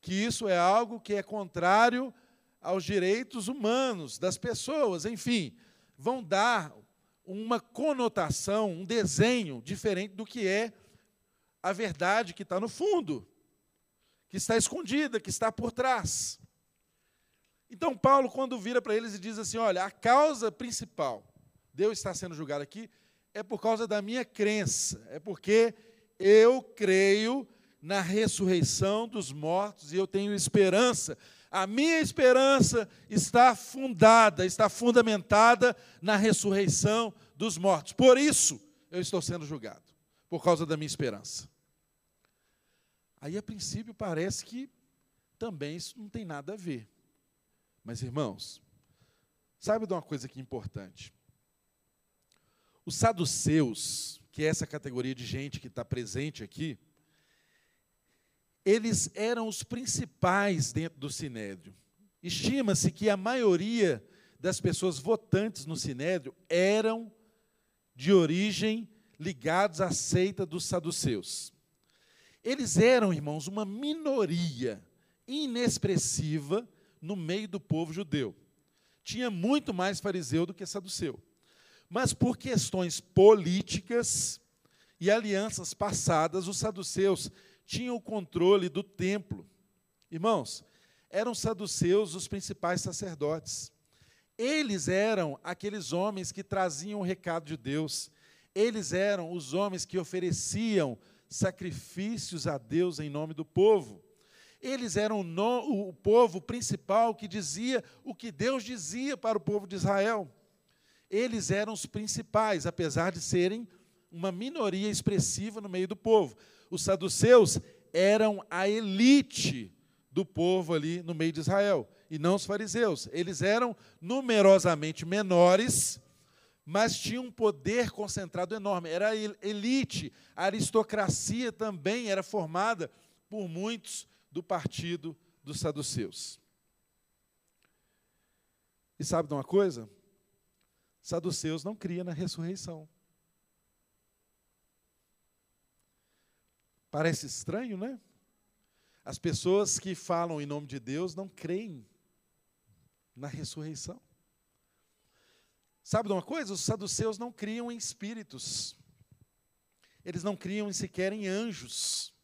que isso é algo que é contrário aos direitos humanos das pessoas, enfim, vão dar uma conotação, um desenho diferente do que é a verdade que está no fundo, que está escondida, que está por trás. Então, Paulo, quando vira para eles e diz assim: Olha, a causa principal, Deus está sendo julgado aqui, é por causa da minha crença, é porque eu creio na ressurreição dos mortos e eu tenho esperança. A minha esperança está fundada, está fundamentada na ressurreição dos mortos. Por isso eu estou sendo julgado, por causa da minha esperança. Aí, a princípio, parece que também isso não tem nada a ver. Mas, irmãos, sabe de uma coisa que é importante? Os saduceus, que é essa categoria de gente que está presente aqui, eles eram os principais dentro do sinédrio. Estima-se que a maioria das pessoas votantes no sinédrio eram de origem ligados à seita dos saduceus. Eles eram, irmãos, uma minoria inexpressiva no meio do povo judeu. Tinha muito mais fariseu do que saduceu. Mas por questões políticas e alianças passadas, os saduceus tinham o controle do templo. Irmãos, eram saduceus os principais sacerdotes. Eles eram aqueles homens que traziam o recado de Deus. Eles eram os homens que ofereciam sacrifícios a Deus em nome do povo. Eles eram o povo principal que dizia o que Deus dizia para o povo de Israel. Eles eram os principais, apesar de serem uma minoria expressiva no meio do povo os saduceus eram a elite do povo ali no meio de Israel, e não os fariseus. Eles eram numerosamente menores, mas tinham um poder concentrado enorme. Era a elite, a aristocracia também era formada por muitos do partido dos saduceus. E sabe de uma coisa? Saduceus não cria na ressurreição. Parece estranho, né? As pessoas que falam em nome de Deus não creem na ressurreição. Sabe de uma coisa? Os saduceus não criam em espíritos. Eles não criam sequer em anjos.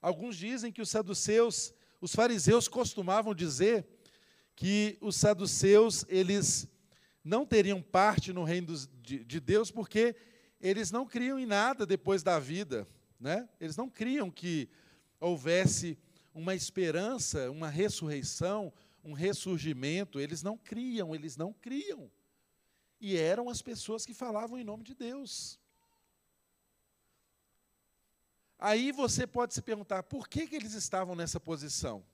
Alguns dizem que os saduceus, os fariseus costumavam dizer que os saduceus, eles não teriam parte no reino de Deus porque eles não criam em nada depois da vida, né? Eles não criam que houvesse uma esperança, uma ressurreição, um ressurgimento, eles não criam, eles não criam. E eram as pessoas que falavam em nome de Deus. Aí você pode se perguntar, por que, que eles estavam nessa posição?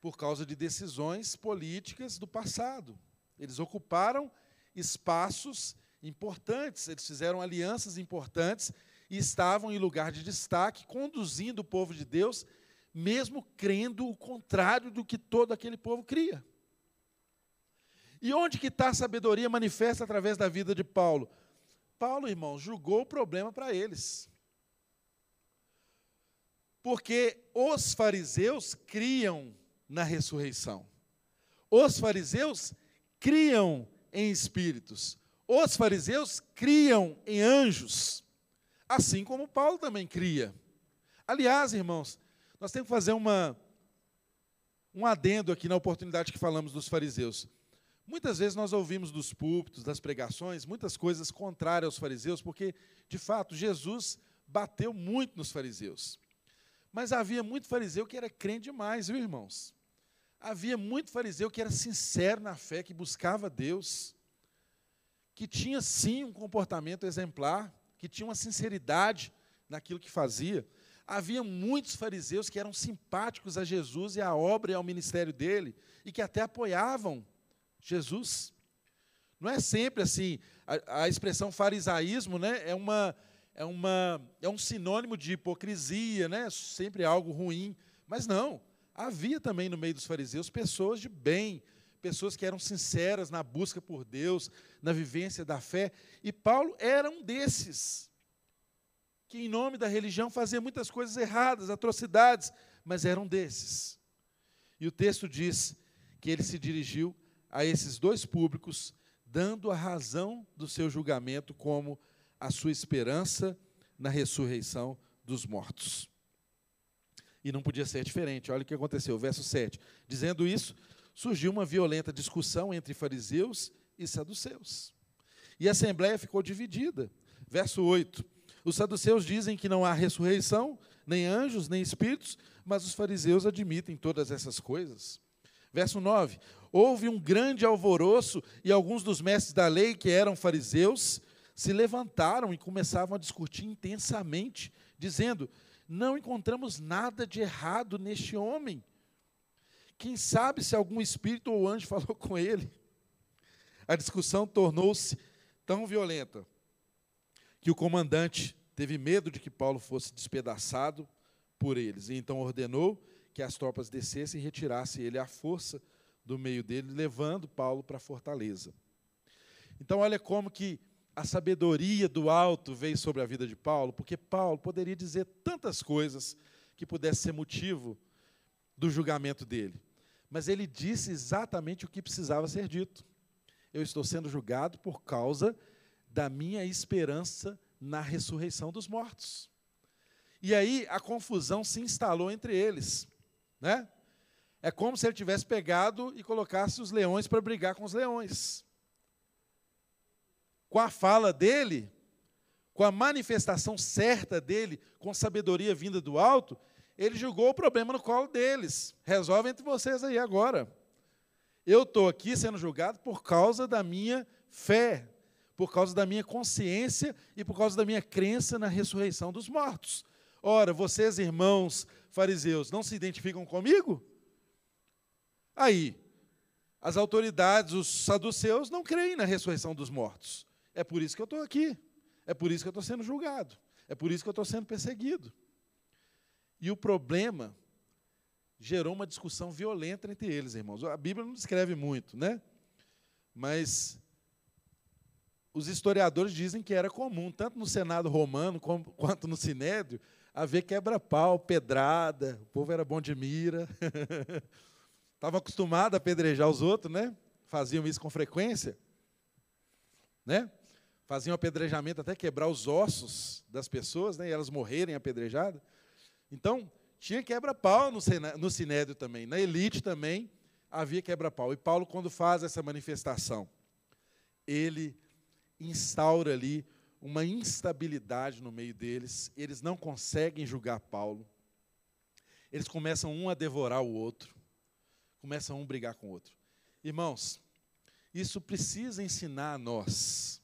Por causa de decisões políticas do passado. Eles ocuparam espaços importantes, eles fizeram alianças importantes e estavam em lugar de destaque, conduzindo o povo de Deus, mesmo crendo o contrário do que todo aquele povo cria. E onde que está a sabedoria manifesta através da vida de Paulo? Paulo, irmão, julgou o problema para eles. Porque os fariseus criam na ressurreição. Os fariseus criam em espíritos. Os fariseus criam em anjos. Assim como Paulo também cria. Aliás, irmãos, nós temos que fazer uma, um adendo aqui na oportunidade que falamos dos fariseus. Muitas vezes nós ouvimos dos púlpitos, das pregações, muitas coisas contrárias aos fariseus, porque, de fato, Jesus bateu muito nos fariseus. Mas havia muito fariseu que era crente demais, viu, irmãos? Havia muito fariseu que era sincero na fé, que buscava Deus, que tinha sim um comportamento exemplar, que tinha uma sinceridade naquilo que fazia. Havia muitos fariseus que eram simpáticos a Jesus e à obra e ao ministério dele, e que até apoiavam Jesus. Não é sempre assim, a, a expressão farisaísmo né, é uma é, uma, é um sinônimo de hipocrisia, né? sempre algo ruim. Mas não, havia também no meio dos fariseus pessoas de bem, pessoas que eram sinceras na busca por Deus, na vivência da fé. E Paulo era um desses, que em nome da religião fazia muitas coisas erradas, atrocidades, mas era um desses. E o texto diz que ele se dirigiu a esses dois públicos, dando a razão do seu julgamento como a sua esperança na ressurreição dos mortos. E não podia ser diferente. Olha o que aconteceu, verso 7. Dizendo isso, surgiu uma violenta discussão entre fariseus e saduceus. E a assembleia ficou dividida. Verso 8. Os saduceus dizem que não há ressurreição, nem anjos, nem espíritos, mas os fariseus admitem todas essas coisas. Verso 9: Houve um grande alvoroço, e alguns dos mestres da lei, que eram fariseus, se levantaram e começavam a discutir intensamente, dizendo: Não encontramos nada de errado neste homem. Quem sabe se algum espírito ou anjo falou com ele? A discussão tornou-se tão violenta que o comandante teve medo de que Paulo fosse despedaçado por eles, e então ordenou que as tropas descessem e retirassem ele à força do meio dele, levando Paulo para a fortaleza. Então, olha como que a sabedoria do alto veio sobre a vida de Paulo, porque Paulo poderia dizer tantas coisas que pudesse ser motivo do julgamento dele. Mas ele disse exatamente o que precisava ser dito. Eu estou sendo julgado por causa da minha esperança na ressurreição dos mortos. E aí a confusão se instalou entre eles, né? É como se ele tivesse pegado e colocasse os leões para brigar com os leões com a fala dele, com a manifestação certa dele, com sabedoria vinda do alto, ele julgou o problema no colo deles. Resolve entre vocês aí agora. Eu estou aqui sendo julgado por causa da minha fé, por causa da minha consciência e por causa da minha crença na ressurreição dos mortos. Ora, vocês, irmãos fariseus, não se identificam comigo? Aí, as autoridades, os saduceus, não creem na ressurreição dos mortos. É por isso que eu estou aqui. É por isso que eu estou sendo julgado. É por isso que eu estou sendo perseguido. E o problema gerou uma discussão violenta entre eles, irmãos. A Bíblia não descreve muito, né? Mas os historiadores dizem que era comum, tanto no Senado romano como, quanto no Sinédrio, haver quebra-pau, pedrada, o povo era bom de mira. Estava acostumado a apedrejar os outros, né? Faziam isso com frequência. Né? Faziam apedrejamento até quebrar os ossos das pessoas, né, e elas morrerem apedrejadas. Então, tinha quebra-pau no, no Sinédrio também, na elite também havia quebra-pau. E Paulo, quando faz essa manifestação, ele instaura ali uma instabilidade no meio deles, eles não conseguem julgar Paulo, eles começam um a devorar o outro, começam um a brigar com o outro. Irmãos, isso precisa ensinar a nós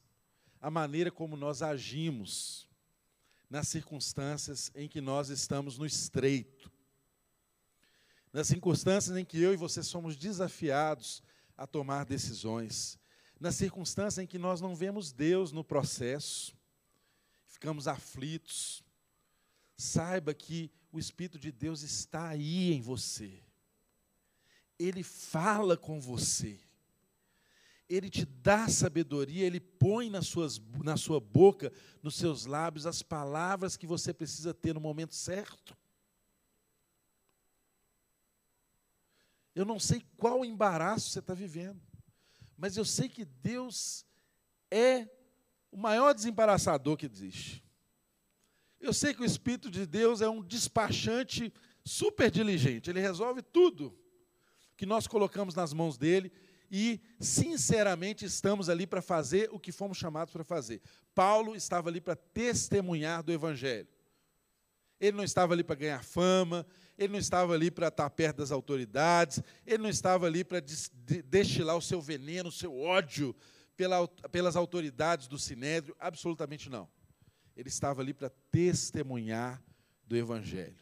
a maneira como nós agimos nas circunstâncias em que nós estamos no estreito. Nas circunstâncias em que eu e você somos desafiados a tomar decisões. Nas circunstâncias em que nós não vemos Deus no processo, ficamos aflitos. Saiba que o Espírito de Deus está aí em você. Ele fala com você. Ele te dá sabedoria, Ele põe nas suas, na sua boca, nos seus lábios, as palavras que você precisa ter no momento certo. Eu não sei qual embaraço você está vivendo, mas eu sei que Deus é o maior desembaraçador que existe. Eu sei que o Espírito de Deus é um despachante super diligente, ele resolve tudo que nós colocamos nas mãos dele e, sinceramente, estamos ali para fazer o que fomos chamados para fazer. Paulo estava ali para testemunhar do Evangelho. Ele não estava ali para ganhar fama, ele não estava ali para estar perto das autoridades, ele não estava ali para destilar o seu veneno, o seu ódio pela, pelas autoridades do Sinédrio, absolutamente não. Ele estava ali para testemunhar do Evangelho.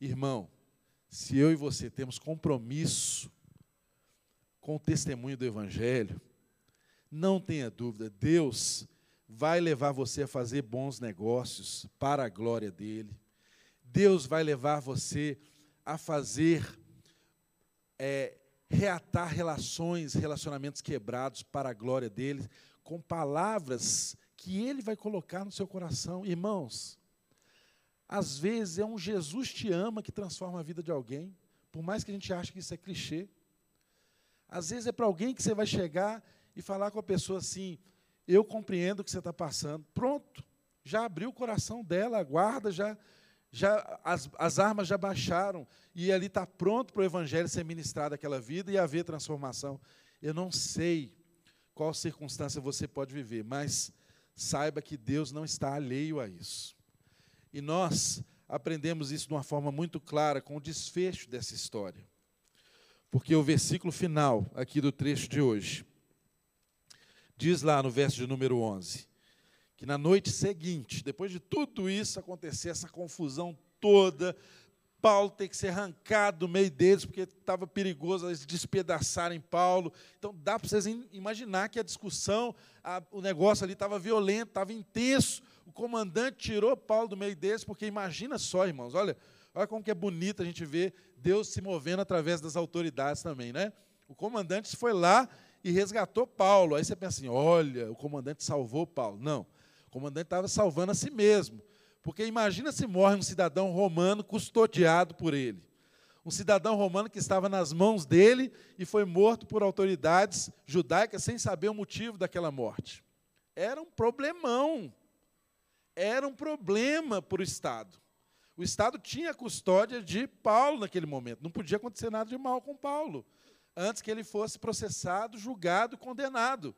Irmão, se eu e você temos compromisso com o testemunho do Evangelho, não tenha dúvida, Deus vai levar você a fazer bons negócios para a glória dEle. Deus vai levar você a fazer, é, reatar relações, relacionamentos quebrados para a glória dEle, com palavras que Ele vai colocar no seu coração. Irmãos, às vezes é um Jesus te ama que transforma a vida de alguém, por mais que a gente ache que isso é clichê. Às vezes é para alguém que você vai chegar e falar com a pessoa assim: Eu compreendo o que você está passando. Pronto, já abriu o coração dela, a guarda, já, já as, as armas já baixaram. E ali está pronto para o Evangelho ser ministrado aquela vida e haver transformação. Eu não sei qual circunstância você pode viver, mas saiba que Deus não está alheio a isso. E nós aprendemos isso de uma forma muito clara com o desfecho dessa história. Porque o versículo final aqui do trecho de hoje diz lá no verso de número 11 que na noite seguinte, depois de tudo isso acontecer, essa confusão toda, Paulo tem que ser arrancado do meio deles, porque estava perigoso eles despedaçarem Paulo. Então dá para vocês imaginar que a discussão, a, o negócio ali estava violento, estava intenso. O comandante tirou Paulo do meio deles, porque imagina só, irmãos, olha, olha como que é bonito a gente ver Deus se movendo através das autoridades também, né? O comandante foi lá e resgatou Paulo. Aí você pensa assim: olha, o comandante salvou Paulo. Não, o comandante estava salvando a si mesmo. Porque imagina se morre um cidadão romano custodiado por ele. Um cidadão romano que estava nas mãos dele e foi morto por autoridades judaicas sem saber o motivo daquela morte. Era um problemão. Era um problema para o Estado. O Estado tinha custódia de Paulo naquele momento. Não podia acontecer nada de mal com Paulo, antes que ele fosse processado, julgado, condenado.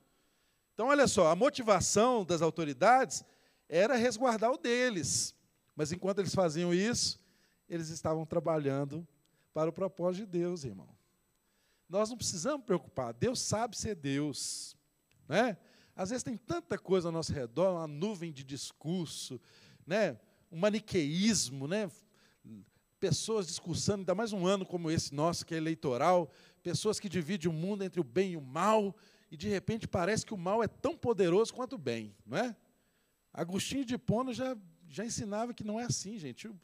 Então, olha só, a motivação das autoridades era resguardar o deles. Mas enquanto eles faziam isso, eles estavam trabalhando para o propósito de Deus, irmão. Nós não precisamos preocupar, Deus sabe ser Deus. Né? Às vezes tem tanta coisa ao nosso redor, uma nuvem de discurso, né? Um maniqueísmo, né? pessoas discursando, ainda mais um ano como esse nosso, que é eleitoral, pessoas que dividem o mundo entre o bem e o mal, e de repente parece que o mal é tão poderoso quanto o bem, não é? Agostinho de Pono já, já ensinava que não é assim, gente. O,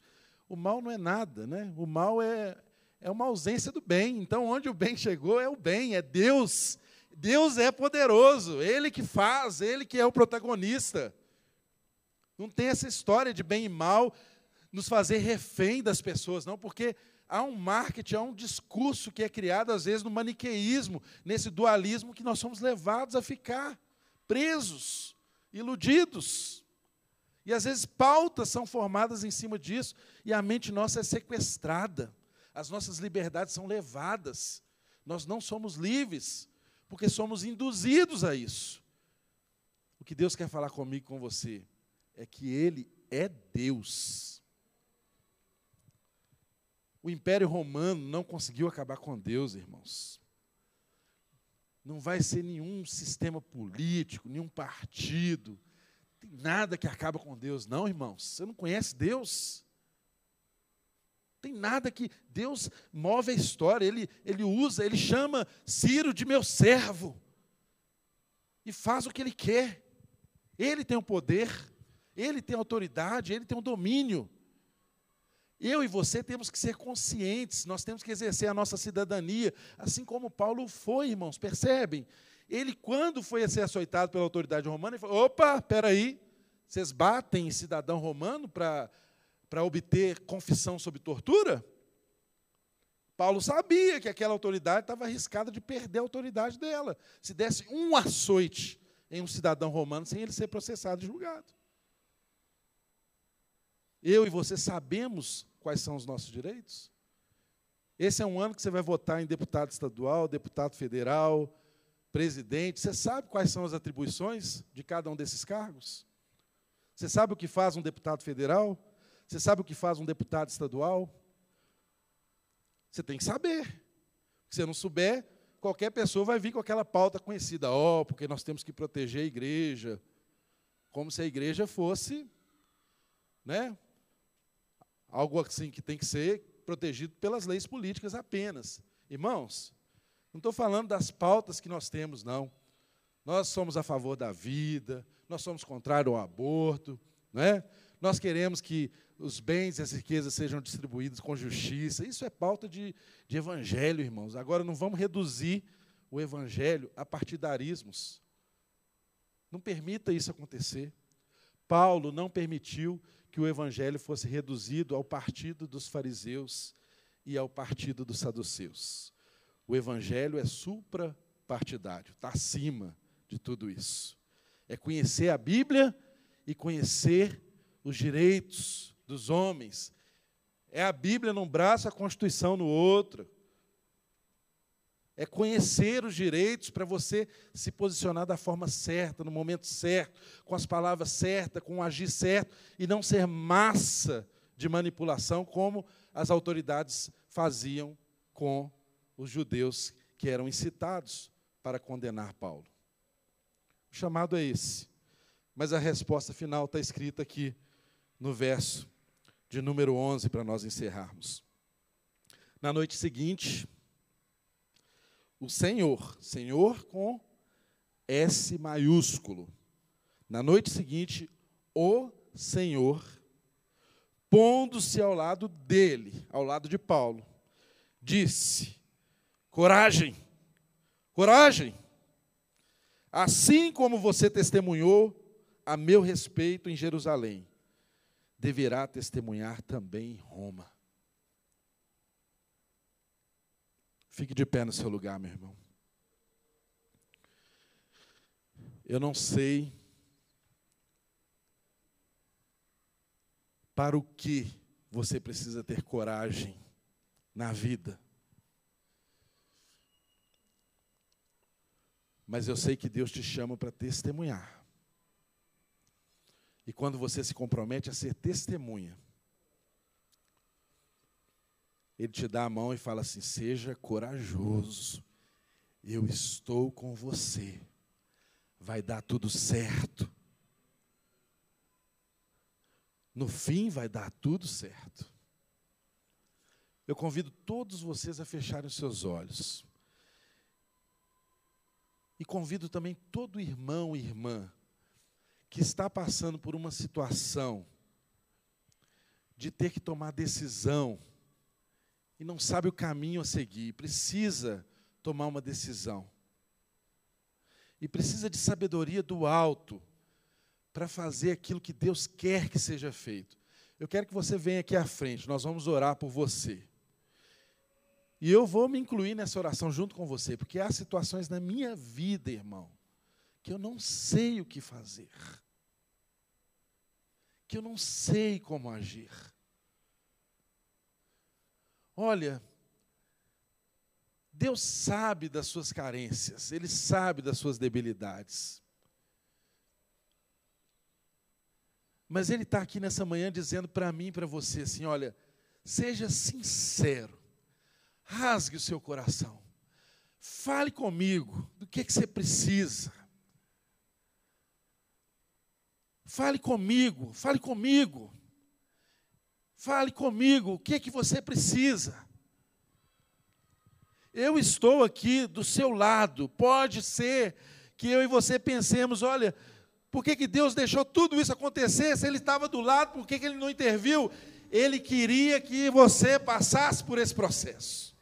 o mal não é nada, né? O mal é, é uma ausência do bem. Então, onde o bem chegou é o bem, é Deus. Deus é poderoso, Ele que faz, Ele que é o protagonista. Não tem essa história de bem e mal nos fazer refém das pessoas, não, porque há um marketing, há um discurso que é criado, às vezes, no maniqueísmo, nesse dualismo que nós somos levados a ficar presos, iludidos. E às vezes pautas são formadas em cima disso, e a mente nossa é sequestrada, as nossas liberdades são levadas, nós não somos livres, porque somos induzidos a isso. O que Deus quer falar comigo, com você, é que ele é Deus. O Império Romano não conseguiu acabar com Deus, irmãos. Não vai ser nenhum sistema político, nenhum partido, tem nada que acaba com Deus, não, irmãos. Você não conhece Deus? Tem nada que Deus move a história, ele, ele usa, ele chama Ciro de meu servo e faz o que ele quer. Ele tem o poder. Ele tem autoridade, ele tem o domínio. Eu e você temos que ser conscientes, nós temos que exercer a nossa cidadania, assim como Paulo foi, irmãos, percebem? Ele, quando foi a ser açoitado pela autoridade romana, ele falou: opa, peraí, vocês batem em cidadão romano para obter confissão sob tortura? Paulo sabia que aquela autoridade estava arriscada de perder a autoridade dela, se desse um açoite em um cidadão romano sem ele ser processado e julgado. Eu e você sabemos quais são os nossos direitos? Esse é um ano que você vai votar em deputado estadual, deputado federal, presidente. Você sabe quais são as atribuições de cada um desses cargos? Você sabe o que faz um deputado federal? Você sabe o que faz um deputado estadual? Você tem que saber. Se você não souber, qualquer pessoa vai vir com aquela pauta conhecida. Ó, oh, porque nós temos que proteger a igreja. Como se a igreja fosse, né? Algo assim que tem que ser protegido pelas leis políticas apenas. Irmãos, não estou falando das pautas que nós temos, não. Nós somos a favor da vida, nós somos contrários ao aborto, não é? Nós queremos que os bens e as riquezas sejam distribuídos com justiça. Isso é pauta de, de evangelho, irmãos. Agora, não vamos reduzir o evangelho a partidarismos. Não permita isso acontecer. Paulo não permitiu que o evangelho fosse reduzido ao partido dos fariseus e ao partido dos saduceus. O evangelho é suprapartidário, está acima de tudo isso. É conhecer a Bíblia e conhecer os direitos dos homens. É a Bíblia num braço, a Constituição no outro. É conhecer os direitos para você se posicionar da forma certa, no momento certo, com as palavras certas, com o agir certo, e não ser massa de manipulação como as autoridades faziam com os judeus que eram incitados para condenar Paulo. O chamado é esse. Mas a resposta final está escrita aqui no verso de número 11 para nós encerrarmos. Na noite seguinte, o Senhor, Senhor com S maiúsculo. Na noite seguinte, o Senhor, pondo-se ao lado dele, ao lado de Paulo, disse: Coragem, coragem. Assim como você testemunhou a meu respeito em Jerusalém, deverá testemunhar também em Roma. Fique de pé no seu lugar, meu irmão. Eu não sei para o que você precisa ter coragem na vida. Mas eu sei que Deus te chama para testemunhar. E quando você se compromete a ser testemunha, Ele te dá a mão e fala assim: seja corajoso, eu estou com você, vai dar tudo certo. No fim, vai dar tudo certo. Eu convido todos vocês a fecharem os seus olhos. E convido também todo irmão e irmã que está passando por uma situação de ter que tomar decisão e não sabe o caminho a seguir, precisa tomar uma decisão. E precisa de sabedoria do alto para fazer aquilo que Deus quer que seja feito. Eu quero que você venha aqui à frente, nós vamos orar por você. E eu vou me incluir nessa oração junto com você, porque há situações na minha vida, irmão, que eu não sei o que fazer que eu não sei como agir. Olha, Deus sabe das suas carências, Ele sabe das suas debilidades. Mas Ele está aqui nessa manhã dizendo para mim e para você assim: olha, seja sincero, rasgue o seu coração, fale comigo do que, que você precisa. Fale comigo, fale comigo. Fale comigo, o que é que você precisa? Eu estou aqui do seu lado. Pode ser que eu e você pensemos, olha, por que, que Deus deixou tudo isso acontecer? Se Ele estava do lado, por que, que Ele não interviu? Ele queria que você passasse por esse processo.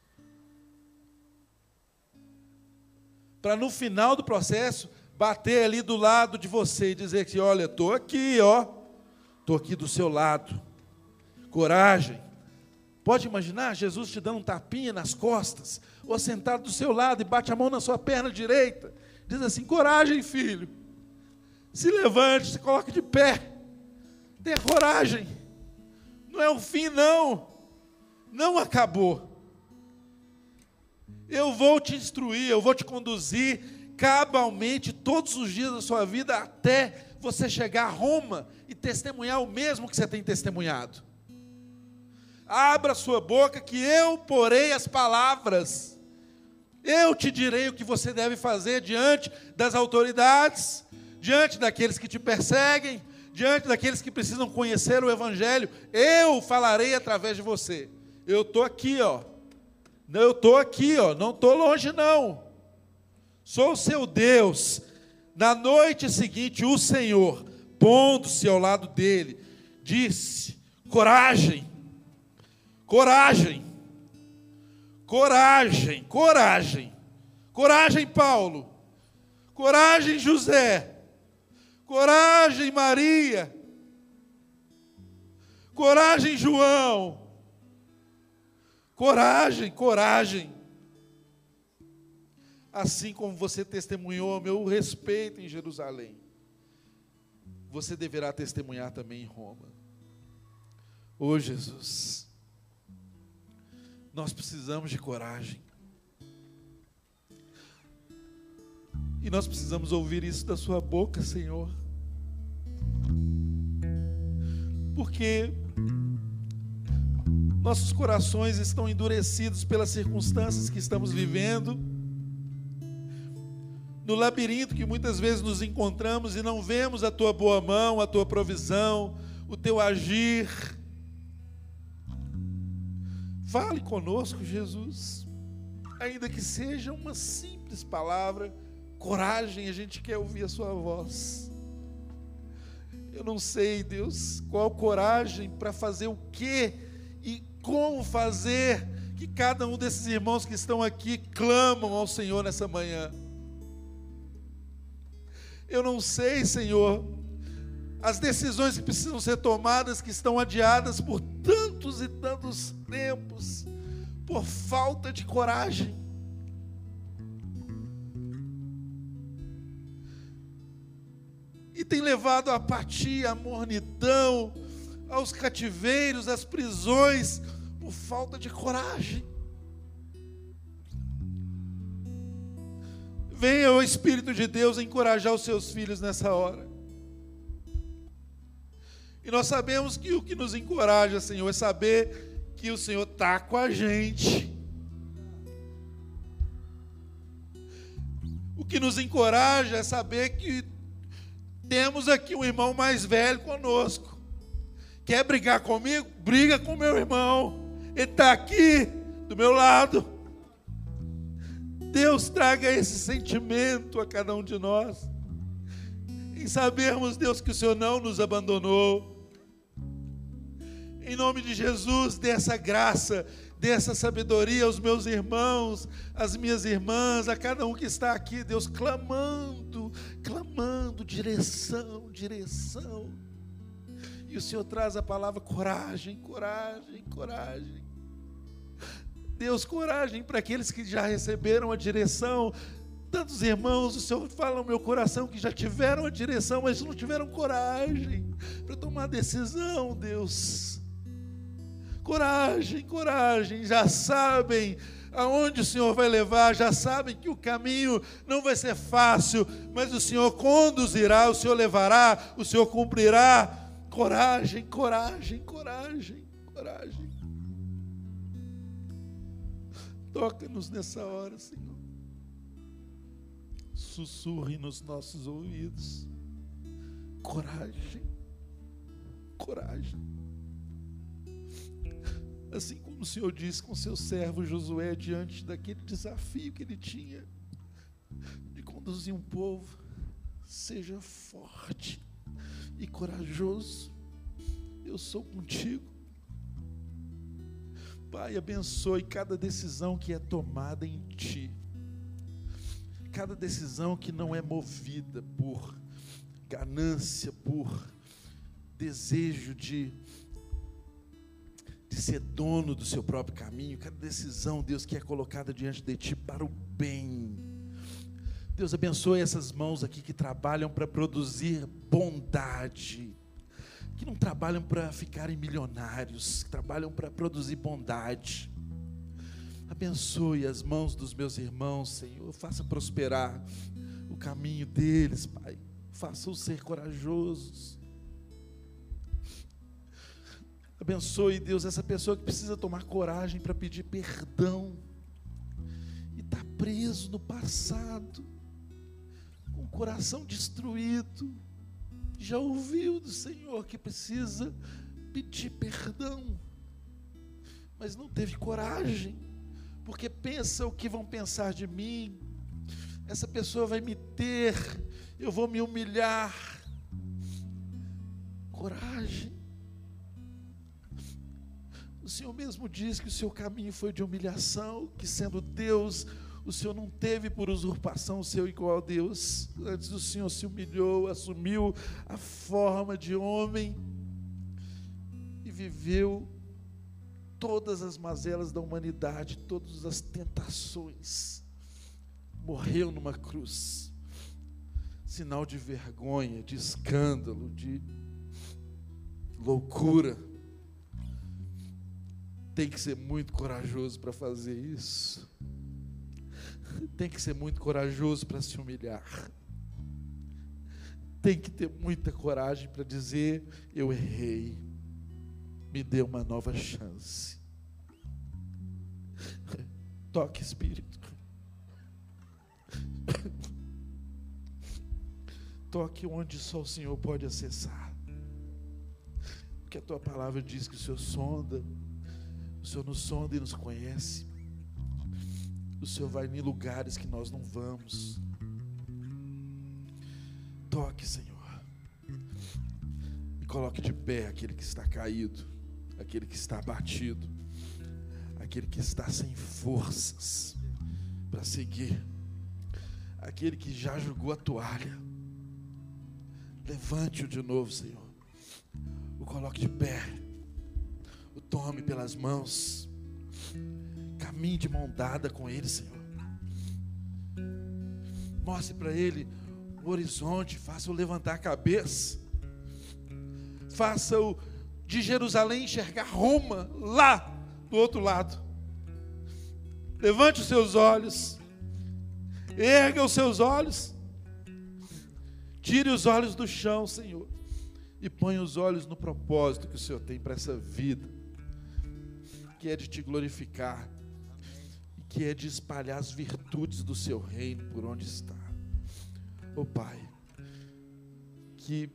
para no final do processo bater ali do lado de você e dizer que, olha, estou aqui, ó, estou aqui do seu lado. Coragem. Pode imaginar Jesus te dando um tapinha nas costas, ou sentado do seu lado e bate a mão na sua perna direita. Diz assim: coragem, filho. Se levante, se coloque de pé. Tenha coragem. Não é o fim, não. Não acabou. Eu vou te instruir, eu vou te conduzir cabalmente todos os dias da sua vida até você chegar a Roma e testemunhar o mesmo que você tem testemunhado. Abra sua boca, que eu porei as palavras. Eu te direi o que você deve fazer diante das autoridades, diante daqueles que te perseguem, diante daqueles que precisam conhecer o Evangelho. Eu falarei através de você. Eu estou aqui, ó eu estou aqui, ó, não estou longe, não. Sou o seu Deus. Na noite seguinte, o Senhor, pondo-se ao lado dele, disse: Coragem, coragem, coragem, coragem, coragem, Paulo, coragem, José, coragem, Maria, coragem, João, Coragem, coragem. Assim como você testemunhou meu respeito em Jerusalém, você deverá testemunhar também em Roma. Oh, Jesus, nós precisamos de coragem. E nós precisamos ouvir isso da Sua boca, Senhor. Porque nossos corações estão endurecidos pelas circunstâncias que estamos vivendo, no labirinto que muitas vezes nos encontramos e não vemos a tua boa mão, a tua provisão, o teu agir. Fale conosco, Jesus, ainda que seja uma simples palavra, coragem, a gente quer ouvir a Sua voz. Eu não sei, Deus, qual coragem para fazer o que e como fazer que cada um desses irmãos que estão aqui clamam ao Senhor nessa manhã. Eu não sei, Senhor, as decisões que precisam ser tomadas, que estão adiadas por tantos e tantos tempos, por falta de coragem. E tem levado à apatia, à mornidão, aos cativeiros, às prisões, por falta de coragem. Venha o Espírito de Deus encorajar os seus filhos nessa hora. E nós sabemos que o que nos encoraja, Senhor, é saber que o Senhor está com a gente. O que nos encoraja é saber que temos aqui um irmão mais velho conosco. Quer brigar comigo? Briga com meu irmão. Ele está aqui do meu lado. Deus traga esse sentimento a cada um de nós. Em sabermos, Deus, que o Senhor não nos abandonou. Em nome de Jesus, dê essa graça, dê essa sabedoria aos meus irmãos, às minhas irmãs, a cada um que está aqui, Deus, clamando, clamando, direção, direção. E o Senhor traz a palavra coragem, coragem, coragem. Deus, coragem para aqueles que já receberam a direção. Tantos irmãos, o Senhor fala no meu coração que já tiveram a direção, mas não tiveram coragem para tomar decisão, Deus. Coragem, coragem, já sabem aonde o Senhor vai levar, já sabem que o caminho não vai ser fácil, mas o Senhor conduzirá, o Senhor levará, o Senhor cumprirá Coragem, coragem, coragem, coragem. Toca-nos nessa hora, Senhor. Sussurre nos nossos ouvidos. Coragem, coragem. Assim como o Senhor disse com seu servo Josué diante daquele desafio que ele tinha de conduzir um povo, seja forte e corajoso. Eu sou contigo. Pai, abençoe cada decisão que é tomada em Ti. cada decisão que não é movida por ganância, por desejo de, de ser dono do seu próprio caminho, cada decisão, Deus, que é colocada diante de Ti para o bem. Deus abençoe essas mãos aqui que trabalham para produzir bondade, que não trabalham para ficarem milionários, que trabalham para produzir bondade. Abençoe as mãos dos meus irmãos, Senhor. Faça prosperar o caminho deles, Pai. Faça-os ser corajosos. Abençoe, Deus, essa pessoa que precisa tomar coragem para pedir perdão e está preso no passado, com o coração destruído. Já ouviu do Senhor que precisa pedir perdão, mas não teve coragem, porque pensa o que vão pensar de mim. Essa pessoa vai me ter, eu vou me humilhar. Coragem. O Senhor mesmo diz que o seu caminho foi de humilhação, que sendo Deus, o Senhor não teve por usurpação o seu igual a Deus. Antes o Senhor se humilhou, assumiu a forma de homem e viveu todas as mazelas da humanidade, todas as tentações. Morreu numa cruz. Sinal de vergonha, de escândalo, de loucura tem que ser muito corajoso para fazer isso. Tem que ser muito corajoso para se humilhar. Tem que ter muita coragem para dizer: Eu errei, me dê uma nova chance. Toque, Espírito. Toque onde só o Senhor pode acessar. Porque a tua palavra diz que o Senhor sonda o Senhor nos sonda e nos conhece. O Senhor vai em lugares que nós não vamos. Toque, Senhor. E coloque de pé aquele que está caído, aquele que está abatido, aquele que está sem forças para seguir, aquele que já jogou a toalha. Levante-o de novo, Senhor. O coloque de pé tome pelas mãos, caminhe de mão dada com Ele, Senhor. Mostre para Ele o horizonte, faça-o levantar a cabeça, faça-o de Jerusalém enxergar Roma lá do outro lado. Levante os seus olhos, erga os seus olhos, tire os olhos do chão, Senhor, e ponha os olhos no propósito que o Senhor tem para essa vida que é de te glorificar, e que é de espalhar as virtudes do seu reino por onde está. Oh Pai, que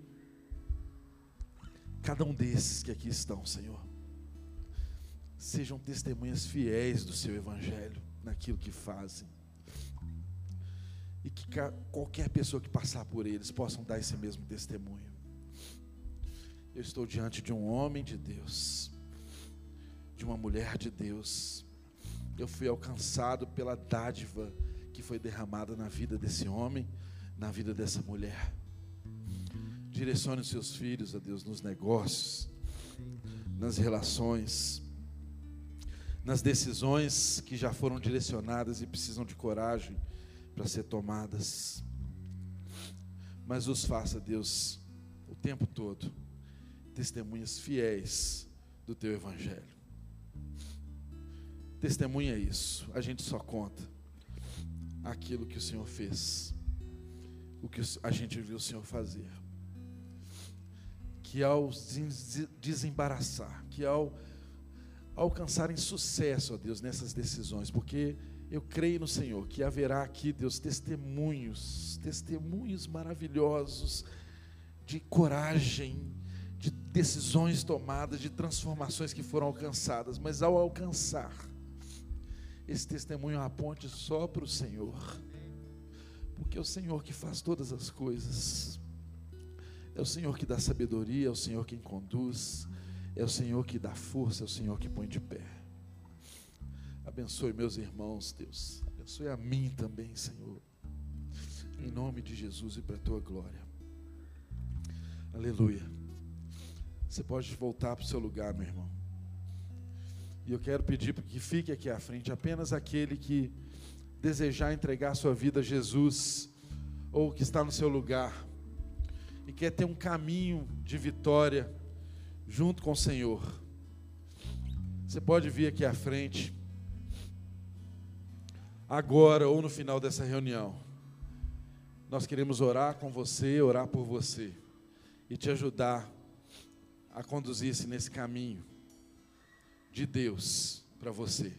cada um desses que aqui estão, Senhor, sejam testemunhas fiéis do seu evangelho naquilo que fazem. E que qualquer pessoa que passar por eles possam dar esse mesmo testemunho. Eu estou diante de um homem de Deus de uma mulher de Deus. Eu fui alcançado pela dádiva que foi derramada na vida desse homem, na vida dessa mulher. Direcione os seus filhos a Deus nos negócios, nas relações, nas decisões que já foram direcionadas e precisam de coragem para ser tomadas. Mas os faça, Deus, o tempo todo, testemunhas fiéis do teu evangelho. Testemunha isso. A gente só conta aquilo que o Senhor fez, o que a gente viu o Senhor fazer. Que ao desembaraçar, que ao alcançarem sucesso, ó Deus, nessas decisões, porque eu creio no Senhor que haverá aqui, Deus, testemunhos, testemunhos maravilhosos de coragem, de decisões tomadas, de transformações que foram alcançadas, mas ao alcançar, esse testemunho aponte só para o Senhor, porque é o Senhor que faz todas as coisas, é o Senhor que dá sabedoria, é o Senhor quem conduz, é o Senhor que dá força, é o Senhor que põe de pé. Abençoe meus irmãos, Deus, abençoe a mim também, Senhor. Em nome de Jesus e para a tua glória. Aleluia. Você pode voltar para o seu lugar, meu irmão. E eu quero pedir que fique aqui à frente apenas aquele que desejar entregar sua vida a Jesus, ou que está no seu lugar, e quer ter um caminho de vitória junto com o Senhor. Você pode vir aqui à frente, agora ou no final dessa reunião. Nós queremos orar com você, orar por você e te ajudar a conduzir-se nesse caminho de Deus para você.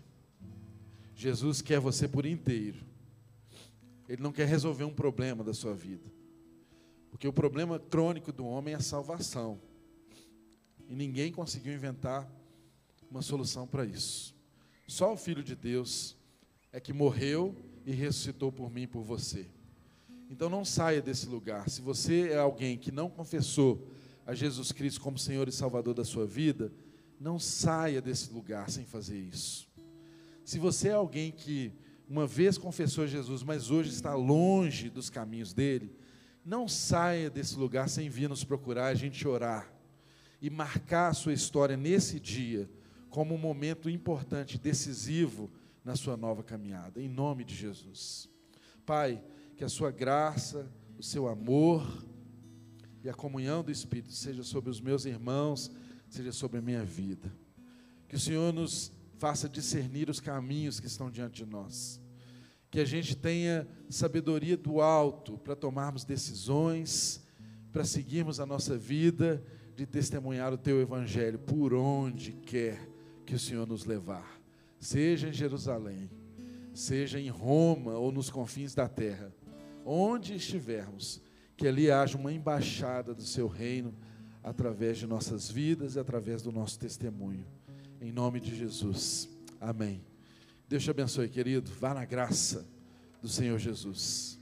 Jesus quer você por inteiro. Ele não quer resolver um problema da sua vida. Porque o problema crônico do homem é a salvação. E ninguém conseguiu inventar uma solução para isso. Só o Filho de Deus é que morreu e ressuscitou por mim e por você. Então não saia desse lugar. Se você é alguém que não confessou a Jesus Cristo como Senhor e Salvador da sua vida, não saia desse lugar sem fazer isso. Se você é alguém que uma vez confessou Jesus, mas hoje está longe dos caminhos dele, não saia desse lugar sem vir nos procurar, a gente orar e marcar a sua história nesse dia como um momento importante, decisivo na sua nova caminhada, em nome de Jesus. Pai, que a sua graça, o seu amor e a comunhão do Espírito seja sobre os meus irmãos, seja sobre a minha vida. Que o Senhor nos faça discernir os caminhos que estão diante de nós que a gente tenha sabedoria do alto para tomarmos decisões, para seguirmos a nossa vida de testemunhar o teu evangelho por onde quer que o Senhor nos levar, seja em Jerusalém, seja em Roma ou nos confins da terra, onde estivermos, que ali haja uma embaixada do seu reino através de nossas vidas e através do nosso testemunho. Em nome de Jesus. Amém. Deus te abençoe, querido. Vá na graça do Senhor Jesus.